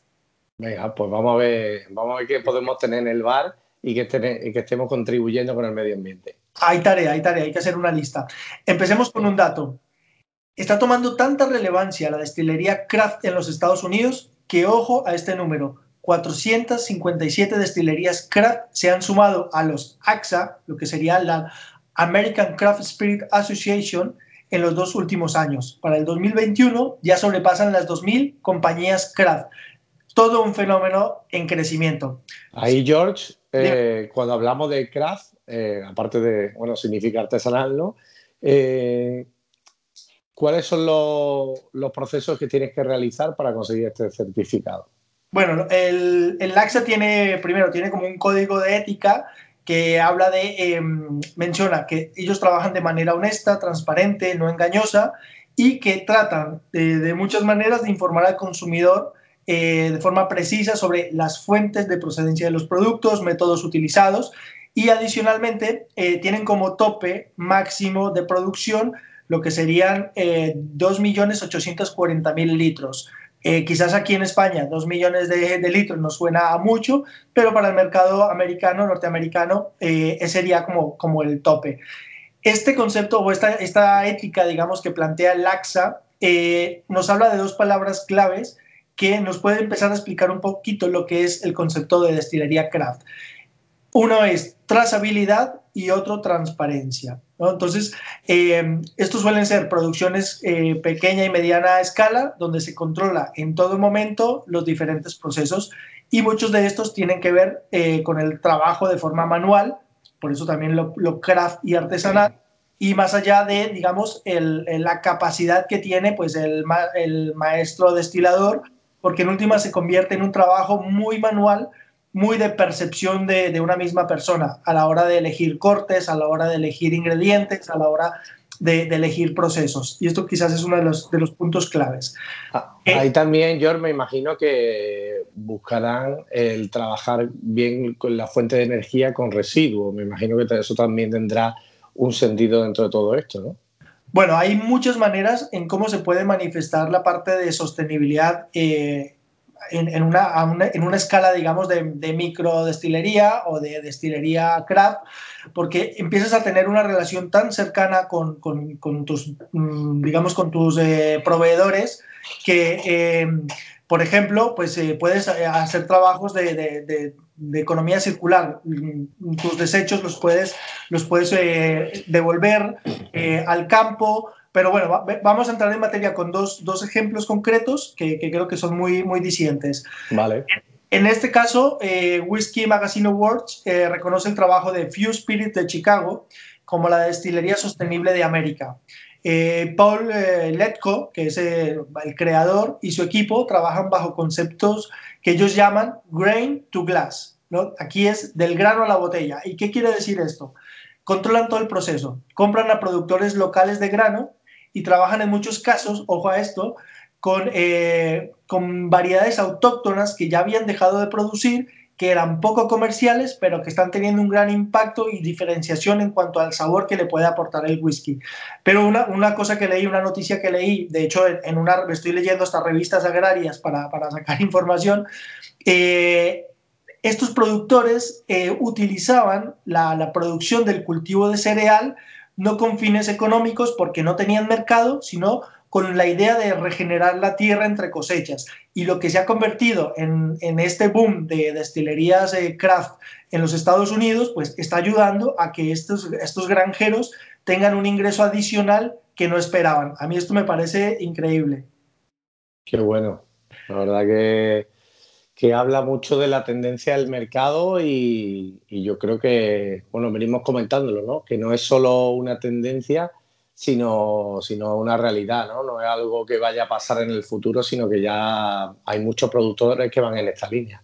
Venga, pues vamos a ver, vamos a ver qué podemos tener en el bar y que, que estemos contribuyendo con el medio ambiente. Hay tarea, hay tarea, hay que hacer una lista. Empecemos con un dato. Está tomando tanta relevancia la destilería craft en los Estados Unidos que ojo a este número. 457 destilerías craft se han sumado a los AXA, lo que sería la American Craft Spirit Association, en los dos últimos años. Para el 2021 ya sobrepasan las 2.000 compañías craft todo un fenómeno en crecimiento. Ahí, George, eh, cuando hablamos de craft, eh, aparte de, bueno, significa artesanal, ¿no? Eh, ¿Cuáles son los, procesos que tienes que realizar para conseguir este certificado? Bueno, el, el LAXA tiene, primero, tiene como un código de ética que habla de, em, menciona que ellos trabajan de manera honesta, transparente, no engañosa y que tratan de muchas maneras de informar al consumidor eh, de forma precisa sobre las fuentes de procedencia de los productos, métodos utilizados y adicionalmente eh, tienen como tope máximo de producción lo que serían eh, 2.840.000 litros. Eh, quizás aquí en España 2 millones de, litros nos suena a mucho, pero para el mercado americano, norteamericano, ese sería como, como el tope. Este concepto o esta, esta ética, digamos, que plantea el AXA, nos habla de dos palabras claves que nos puede empezar a explicar un poquito lo que es el concepto de destilería craft. Uno es trazabilidad y otro transparencia. Entonces, eh, estos suelen ser producciones eh, pequeña y mediana escala, donde se controla en todo momento los diferentes procesos y muchos de estos tienen que ver eh, con el trabajo de forma manual, por eso también lo, craft y artesanal, y más allá de, digamos, la capacidad que tiene pues, el maestro destilador porque en última se convierte en un trabajo muy manual, muy de percepción de, una misma persona a la hora de elegir cortes, a la hora de elegir ingredientes, a la hora de, elegir procesos. Y esto quizás es uno de los, de los puntos claves. Ah, ahí también, George, me imagino que buscarán el trabajar bien con la fuente de energía con residuos. Me imagino que eso también tendrá un sentido dentro de todo esto, ¿no? Bueno, hay muchas maneras en cómo se puede manifestar la parte de sostenibilidad eh, en, una, escala, digamos, de, micro destilería o de destilería craft, porque empiezas a tener una relación tan cercana con, tus, mm, digamos, con tus eh, proveedores que, eh, por ejemplo, pues puedes hacer trabajos de de economía circular. Tus desechos los puedes, los puedes eh, devolver eh, al campo. Pero bueno, vamos a entrar en materia con dos, dos ejemplos concretos que, que, creo que son muy, muy disidentes. Vale. En este caso, eh, Whiskey Magazine Awards reconoce el trabajo de Few Spirit de Chicago como la destilería sostenible de América. Paul Letko, que es el creador, y su equipo trabajan bajo conceptos que ellos llaman grain to glass. Aquí es del grano a la botella. ¿Y qué quiere decir esto? Controlan todo el proceso, compran a productores locales de grano y trabajan en muchos casos, ojo a esto, con, eh, con variedades autóctonas que ya habían dejado de producir que eran poco comerciales, pero que están teniendo un gran impacto y diferenciación en cuanto al sabor que le puede aportar el whisky. Pero una, una cosa que leí, una noticia que leí, de hecho, en una, estoy leyendo estas revistas agrarias para, para sacar información, eh, estos productores eh, utilizaban la, la producción del cultivo de cereal no con fines económicos porque no tenían mercado, sino con la idea de regenerar la tierra entre cosechas. Y lo que se ha convertido en, este boom de destilerías eh, craft en los Estados Unidos, pues está ayudando a que estos, estos granjeros tengan un ingreso adicional que no esperaban. A mí esto me parece increíble. Qué bueno. La verdad que, que habla mucho de la tendencia del mercado y, y, yo creo que, bueno, venimos comentándolo, ¿no? Que no es solo una tendencia, sino, sino una realidad, ¿no? No es algo que vaya a pasar en el futuro, sino que ya hay muchos productores que van en esta línea.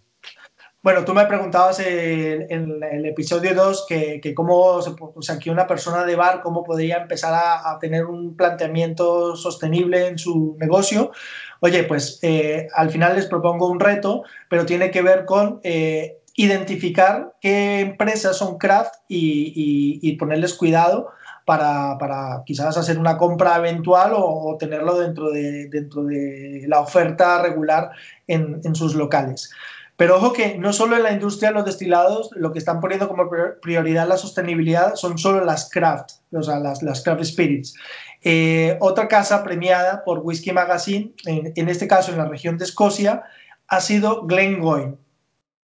Bueno, tú me preguntabas en, el episodio 2 que, que, cómo, o sea, que una persona de bar, cómo podría empezar a, tener un planteamiento sostenible en su negocio. Oye, pues eh, al final les propongo un reto, pero tiene que ver con eh, identificar qué empresas son craft y, y ponerles cuidado para, quizás hacer una compra eventual o, tenerlo dentro de, dentro de la oferta regular en, sus locales. Pero ojo que no solo en la industria de los destilados lo que están poniendo como prioridad la sostenibilidad son solo las craft, o sea, las, las craft spirits. Eh, otra casa premiada por Whisky Magazine, en, este caso en la región de Escocia, ha sido Glengoyne.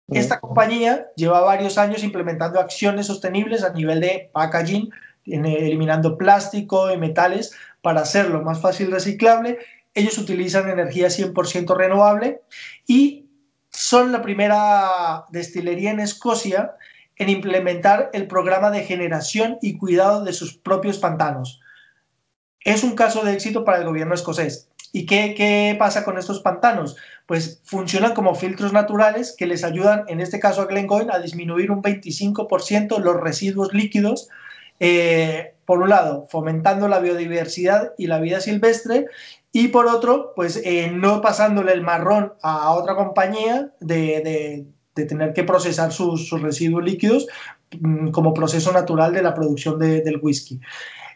Esta compañía lleva varios años implementando acciones sostenibles a nivel de packaging, eliminando plástico y metales para hacerlo más fácil reciclable. Ellos utilizan energía 100% renovable y son la primera destilería en Escocia en implementar el programa de generación y cuidado de sus propios pantanos. Es un caso de éxito para el gobierno escocés. ¿Y qué, qué, pasa con estos pantanos? Pues funcionan como filtros naturales que les ayudan, en este caso a Glengoyne, a disminuir un 25% los residuos líquidos eh, por un lado, fomentando la biodiversidad y la vida silvestre, y por otro, pues eh, no pasándole el marrón a otra compañía de, tener que procesar sus, residuos líquidos mm, como proceso natural de la producción del whisky.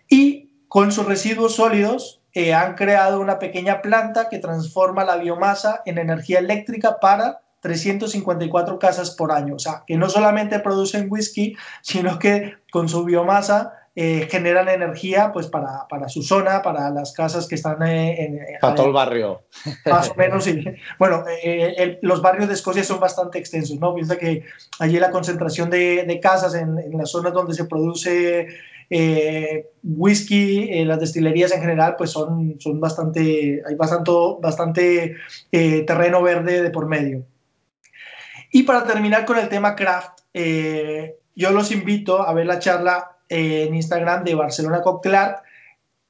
Y con sus residuos sólidos eh, han creado una pequeña planta que transforma la biomasa en energía eléctrica para 354 casas por año. O sea, que no solamente producen whisky, sino que con su biomasa eh, generan energía pues para, para, su zona, para las casas que están eh, en... Para todo el barrio. Más o menos, sí. Bueno, eh, los barrios de Escocia son bastante extensos, ¿no? Piensa que allí la concentración de, de casas en, en, las zonas donde se produce whisky, las destilerías en general, pues son, son bastante, hay bastante, bastante terreno verde de por medio. Y para terminar con el tema craft, eh, yo los invito a ver la charla en Instagram de Barcelona Cocktail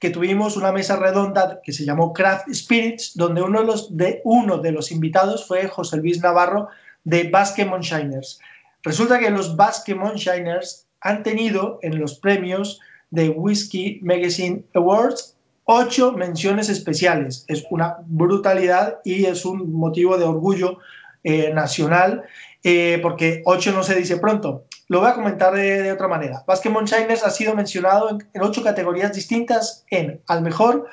que tuvimos una mesa redonda que se llamó Craft Spirits, donde uno de los, invitados fue José Luis Navarro de Basque Shiners. Resulta que los Basque Shiners han tenido en los premios de Whiskey Magazine Awards ocho menciones especiales. Es una brutalidad y es un motivo de orgullo eh, nacional, eh, porque 8 no se dice pronto. Lo voy a comentar de, otra manera. Basque Shiners ha sido mencionado en, ocho categorías distintas en al mejor,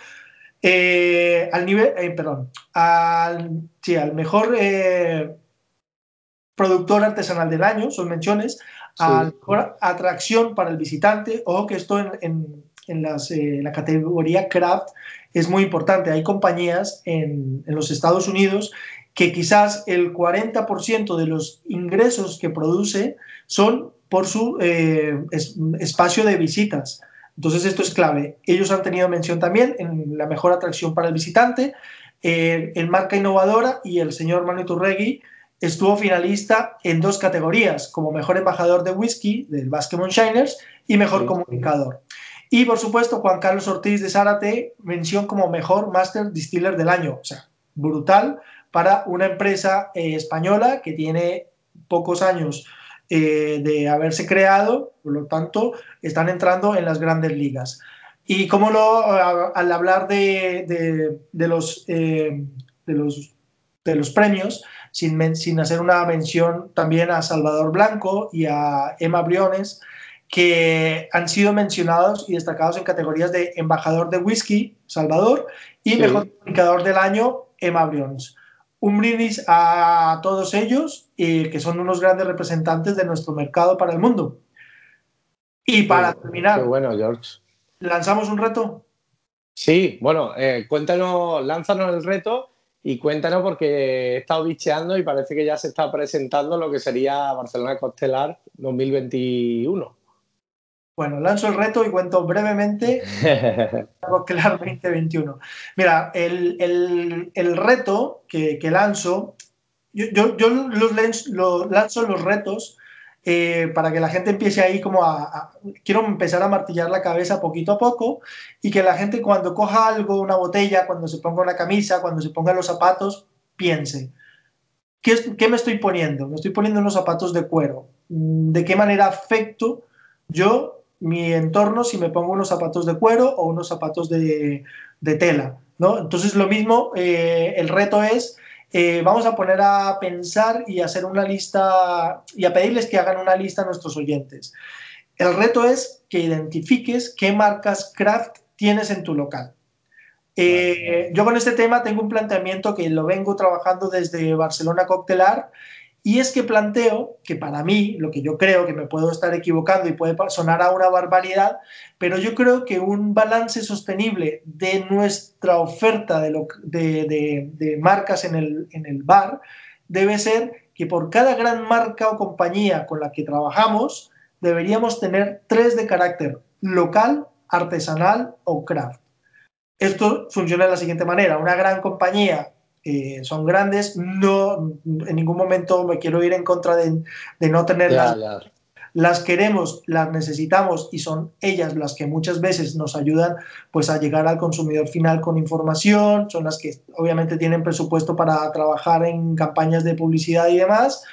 eh, al nivel, perdón, al, sí, al mejor productor artesanal del año, son menciones, a mejor atracción para el visitante. Ojo que esto en, en, la categoría craft es muy importante. Hay compañías en, en, los Estados Unidos que quizás el 40% de los ingresos que produce son por su eh, espacio de visitas. Entonces esto es clave. Ellos han tenido mención también en la mejor atracción para el visitante, eh, en marca innovadora y el señor Manu Turregui estuvo finalista en dos categorías, como mejor embajador de whisky del Basque Shiners y mejor comunicador. Y por supuesto Juan Carlos Ortiz de Zárate mención como mejor Master Distiller del año. O sea, brutal para una empresa eh, española que tiene pocos años eh, de haberse creado, por lo tanto, están entrando en las grandes ligas. Y como lo, al hablar de, de, los, eh, de, los, de los premios, sin, sin hacer una mención también a Salvador Blanco y a Emma Briones, que han sido mencionados y destacados en categorías de embajador de whisky, Salvador, y mejor comunicador del año, Emma Briones. Un brindis a todos ellos, eh, que son unos grandes representantes de nuestro mercado para el mundo. Y para terminar, bueno, George. ¿lanzamos un reto? Sí, bueno, eh, cuéntanos, lánzanos el reto y cuéntanos porque he estado bicheando y parece que ya se está presentando lo que sería Barcelona Costelar 2021. Bueno, lanzo el reto y cuento brevemente Costelar 2021. Mira, el, reto que, lanzo, yo, los, lanzo los retos eh, para que la gente empiece ahí como a, Quiero empezar a martillar la cabeza poquito a poco y que la gente cuando coja algo, una botella, cuando se ponga una camisa, cuando se ponga los zapatos, piense, ¿qué, qué me estoy poniendo? Me estoy poniendo unos zapatos de cuero. Mm, ¿De qué manera afecto yo mi entorno si me pongo unos zapatos de cuero o unos zapatos de, tela? ¿no? Entonces lo mismo, eh, el reto es eh, vamos a poner a pensar y hacer una lista y a pedirles que hagan una lista a nuestros oyentes. El reto es que identifiques qué marcas craft tienes en tu local. Eh, yo con este tema tengo un planteamiento que lo vengo trabajando desde Barcelona Coctelar y es que planteo que para mí, lo que yo creo que me puedo estar equivocando y puede sonar a una barbaridad, pero yo creo que un balance sostenible de nuestra oferta de, marcas en el, en el bar debe ser que por cada gran marca o compañía con la que trabajamos, deberíamos tener tres de carácter local, artesanal o craft. Esto funciona de la siguiente manera. Una gran compañía son grandes, no en ningún momento me quiero ir en contra de, no tenerlas. Las queremos, las necesitamos y son ellas las que muchas veces nos ayudan pues a llegar al consumidor final con información, son las que obviamente tienen presupuesto para trabajar en campañas de publicidad y demás,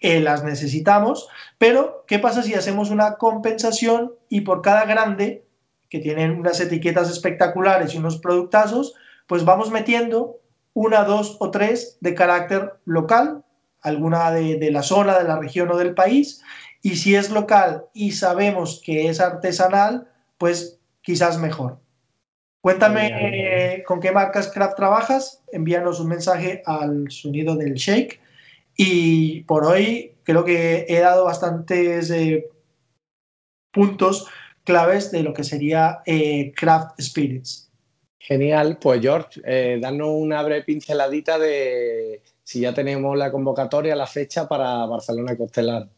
eh, las necesitamos, pero ¿qué pasa si hacemos una compensación y por cada grande, que tienen unas etiquetas espectaculares y unos productazos, pues vamos metiendo una, dos o tres de carácter local, alguna de, la zona, de la región o del país, y si es local y sabemos que es artesanal, pues quizás mejor. Cuéntame con qué marcas craft trabajas, envíanos un mensaje al sonido del shake y por hoy creo que he dado bastantes eh, puntos claves de lo que sería eh, craft spirits. Genial, pues George, eh, danos una breve pinceladita de si ya tenemos la convocatoria, la fecha para Barcelona Costelar.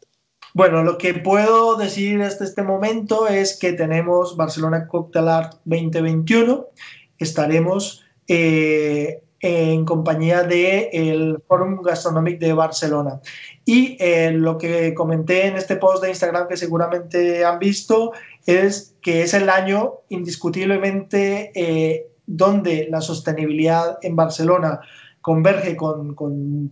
Bueno, lo que puedo decir hasta este momento es que tenemos Barcelona Cocktail 2021. Estaremos eh, en compañía del el Forum Gastronomic de Barcelona. Y eh, lo que comenté en este post de Instagram que seguramente han visto es que es el año indiscutiblemente eh, donde la sostenibilidad en Barcelona converge con,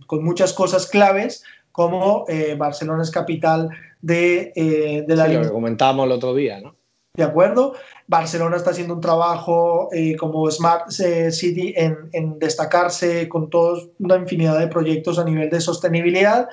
muchas cosas claves, como eh, Barcelona es capital de, eh, de la... Sí, lo que comentábamos el otro día, ¿no? De acuerdo. Barcelona está haciendo un trabajo eh, como Smart City en, destacarse con toda una infinidad de proyectos a nivel de sostenibilidad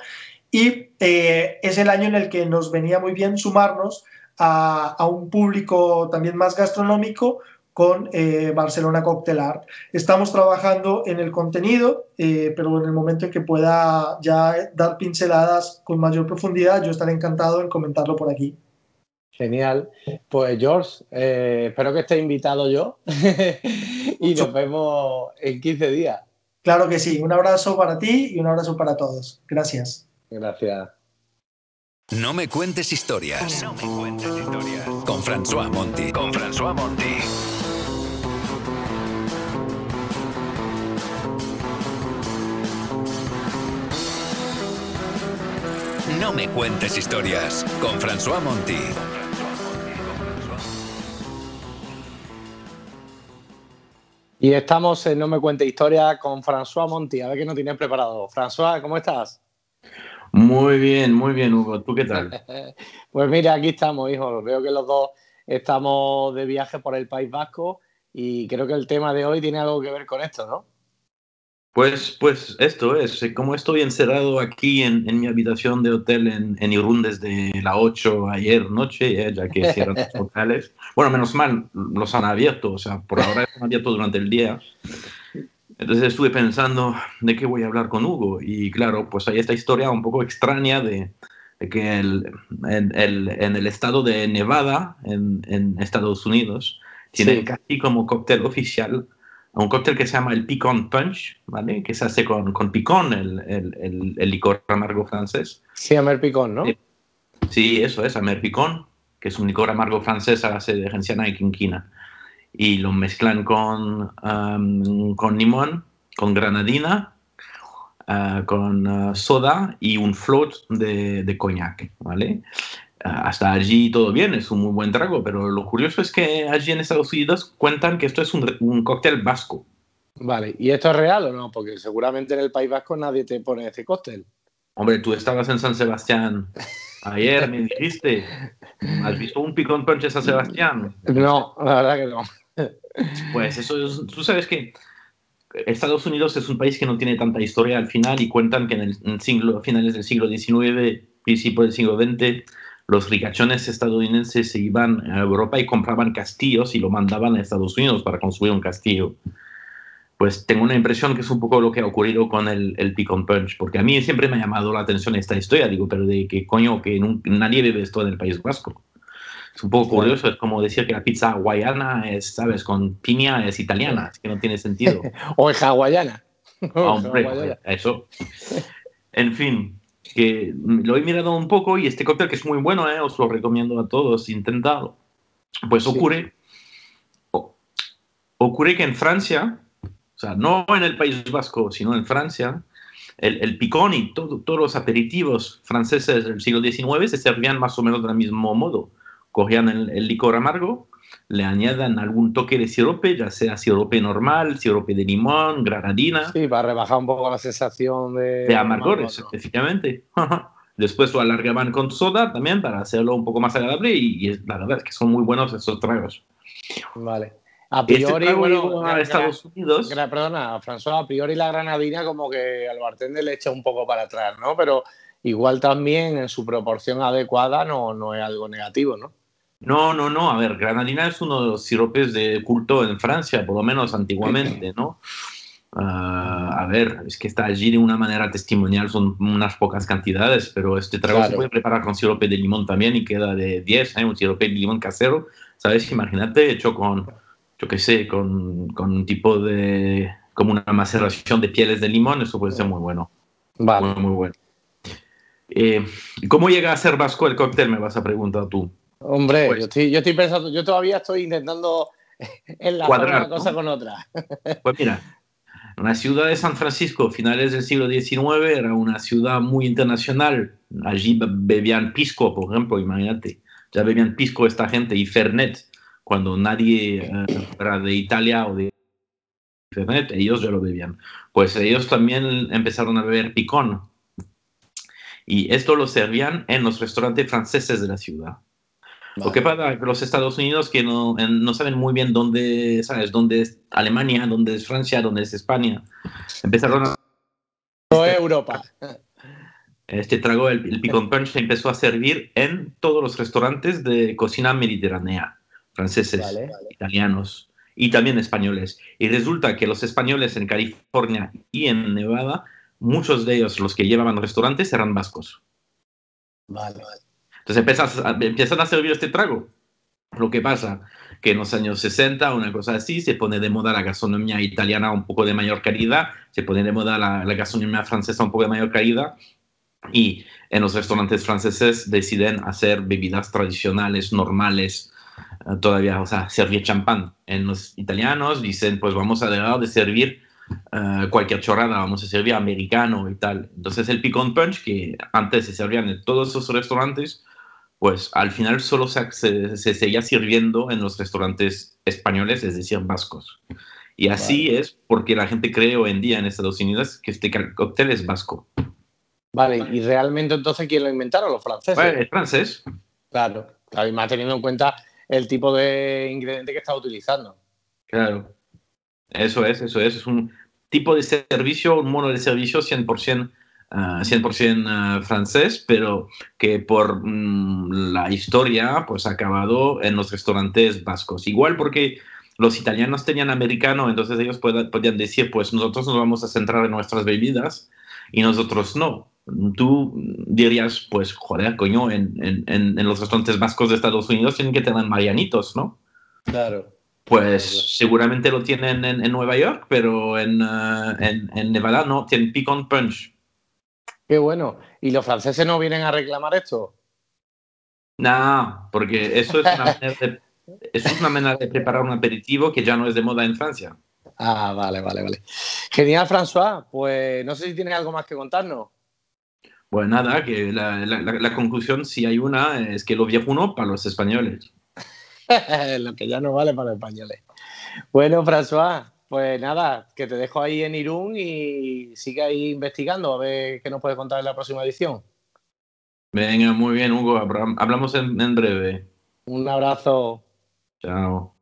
y es el año en el que nos venía muy bien sumarnos a, a un público también más gastronómico con eh, Barcelona Coctelar. Estamos trabajando en el contenido, eh, pero en el momento en que pueda ya dar pinceladas con mayor profundidad, yo estaré encantado en comentarlo por aquí. Genial. Pues George, eh, espero que esté invitado yo y nos vemos en 15 días. Claro que sí. Un abrazo para ti y un abrazo para todos. Gracias. Gracias. No me cuentes historias. No me cuentes historias. Con François Monti. Con François Monti. No me cuentes historias con François Monti. Y estamos en No me cuentes historias con François Monti. A ver qué nos tienes preparado. François, ¿cómo estás? Muy bien, muy bien, Hugo. ¿Tú qué tal? pues mira, aquí estamos, hijo. Veo que los dos estamos de viaje por el País Vasco y creo que el tema de hoy tiene algo que ver con esto, ¿no? Pues, pues esto es, como estoy encerrado aquí en, en mi habitación de hotel en, en, Irún desde la 8 ayer noche, eh, ya que cierran los locales. Bueno, menos mal, los han abierto, o sea, por ahora están abiertos durante el día. Entonces estuve pensando de qué voy a hablar con Hugo y claro, pues hay esta historia un poco extraña de, de que el, en, el, en, el, estado de Nevada, en, Estados Unidos, tiene sí. casi como cóctel oficial un cóctel que se llama el Picon Punch, ¿vale? Que se hace con, con picón, el, el, el, licor amargo francés. Sí, Amer Picón, ¿no? Sí, eso es, Amer Picón, que es un licor amargo francés a base de genciana y quinquina. Y lo mezclan con, um, con limón, con granadina, uh, con uh, soda y un float de, de coñac, ¿vale? Hasta allí todo bien, es un muy buen trago, pero lo curioso es que allí en Estados Unidos cuentan que esto es un, un, cóctel vasco. Vale, ¿y esto es real o no? Porque seguramente en el País Vasco nadie te pone este cóctel. Hombre, tú estabas en San Sebastián ayer, me dijiste. ¿Has visto un picón punch en San Sebastián? No, la verdad que no. Pues eso es, tú sabes que Estados Unidos es un país que no tiene tanta historia al final y cuentan que en el siglo, finales del siglo XIX, principio del siglo XX, los ricachones estadounidenses se iban a Europa y compraban castillos y lo mandaban a Estados Unidos para construir un castillo. Pues tengo una impresión que es un poco lo que ha ocurrido con el, el Picon Punch, porque a mí siempre me ha llamado la atención esta historia, digo, pero de qué coño que nadie bebe esto en el País Vasco. Es un poco curioso, es como decir que la pizza hawaiana es, ¿sabes? Con piña es italiana, es que no tiene sentido. o es hawaiana. Hombre, hawaiana. eso. En fin, que lo he mirado un poco y este cóctel que es muy bueno, ¿eh? os lo recomiendo a todos, intentado. Pues ocurre, sí. ocurre que en Francia, o sea, no en el País Vasco, sino en Francia, el, el picón y todo, todos los aperitivos franceses del siglo XIX se servían más o menos del mismo modo. Cogían el, el licor amargo, le añadan algún toque de sirope, ya sea sirope normal, sirope de limón, granadina. Sí, para rebajar un poco la sensación de... De amargores, ¿no? efectivamente. Después lo alargaban con soda también para hacerlo un poco más agradable y, y, la verdad es que son muy buenos estos tragos. Vale. A priori, este bueno, a Estados Unidos. Perdona, François, a priori la granadina como que al bartender le echa un poco para atrás, ¿no? Pero igual también en su proporción adecuada no, no es algo negativo, ¿no? No, no, no. A ver, granadina es uno de los siropes de culto en Francia, por lo menos antiguamente, ¿no? Uh, a ver, es que está allí de una manera testimonial, son unas pocas cantidades, pero este trago claro. se puede preparar con sirope de limón también y queda de 10, ¿eh? un sirope de limón casero, ¿sabes? Imagínate, hecho con, yo qué sé, con, con, un tipo de, como una maceración de pieles de limón, eso puede ser muy bueno. Vale. Muy, muy bueno. Eh, ¿Cómo llega a ser vasco el cóctel? Me vas a preguntar tú. Hombre, pues, yo, estoy, yo estoy pensando, yo todavía estoy intentando enlazar una cosa ¿no? con otra. Pues mira, la ciudad de San Francisco, finales del siglo XIX, era una ciudad muy internacional. Allí bebían pisco, por ejemplo, imagínate. Ya bebían pisco esta gente y Fernet, cuando nadie eh, era de Italia o de Fernet, ellos ya lo bebían. Pues ellos también empezaron a beber picón. Y esto lo servían en los restaurantes franceses de la ciudad. Vale. Lo que pasa es que los Estados Unidos que no, no, saben muy bien dónde, ¿sabes? Dónde es Alemania, dónde es Francia, dónde es España. Empezaron a... No es Europa. Este trago, el, el picon punch, se empezó a servir en todos los restaurantes de cocina mediterránea, franceses, vale. italianos y también españoles. Y resulta que los españoles en California y en Nevada, muchos de ellos, los que llevaban restaurantes, eran vascos. Vale, vale. Entonces empiezas a, empiezan a servir este trago. Lo que pasa que en los años 60, una cosa así, se pone de moda la gastronomía italiana un poco de mayor calidad, se pone de moda la, la gastronomía francesa un poco de mayor calidad, y en los restaurantes franceses deciden hacer bebidas tradicionales, normales, uh, todavía, o sea, servir champán. En los italianos dicen, pues vamos a dejar de servir uh, cualquier chorrada, vamos a servir americano y tal. Entonces el picon punch, que antes se servían en todos esos restaurantes, pues al final solo se, se, se, seguía sirviendo en los restaurantes españoles, es decir, vascos. Y así vale. es porque la gente cree hoy en día en Estados Unidos que este cóctel es vasco. Vale, y realmente entonces ¿quién lo inventaron? Los franceses. Bueno, es francés. Claro, claro, y más teniendo en cuenta el tipo de ingrediente que está utilizando. Claro. Eso es, eso es. es un... tipo de servicio, un modo de servicio 100%, 100% francés, pero que por mm, la historia pues ha acabado en los restaurantes vascos. Igual porque los italianos tenían americano, entonces ellos podían decir, pues nosotros nos vamos a centrar en nuestras bebidas y nosotros no. Tú dirías, pues, joder, coño, en, en, en los restaurantes vascos de Estados Unidos tienen que tener marianitos, ¿no? Claro. Pues seguramente lo tienen en, Nueva York, pero en, eh, en, Nevada no, tienen Pick Punch. Qué bueno. ¿Y los franceses no vienen a reclamar esto? No, porque eso es una manera de eso es una manera de preparar un aperitivo que ya no es de moda en Francia. Ah, vale, vale, vale. Genial, François. Pues no sé si tienes algo más que contarnos. Pues nada, que la, conclusión, si hay una, es que lo viejo uno para los españoles. lo que ya no vale para los españoles. Bueno, François, pues nada, que te dejo ahí en Irún y sigue ahí investigando a ver qué nos puedes contar en la próxima edición. Venga, muy bien, Hugo. Hablamos en breve. Un abrazo. Chao.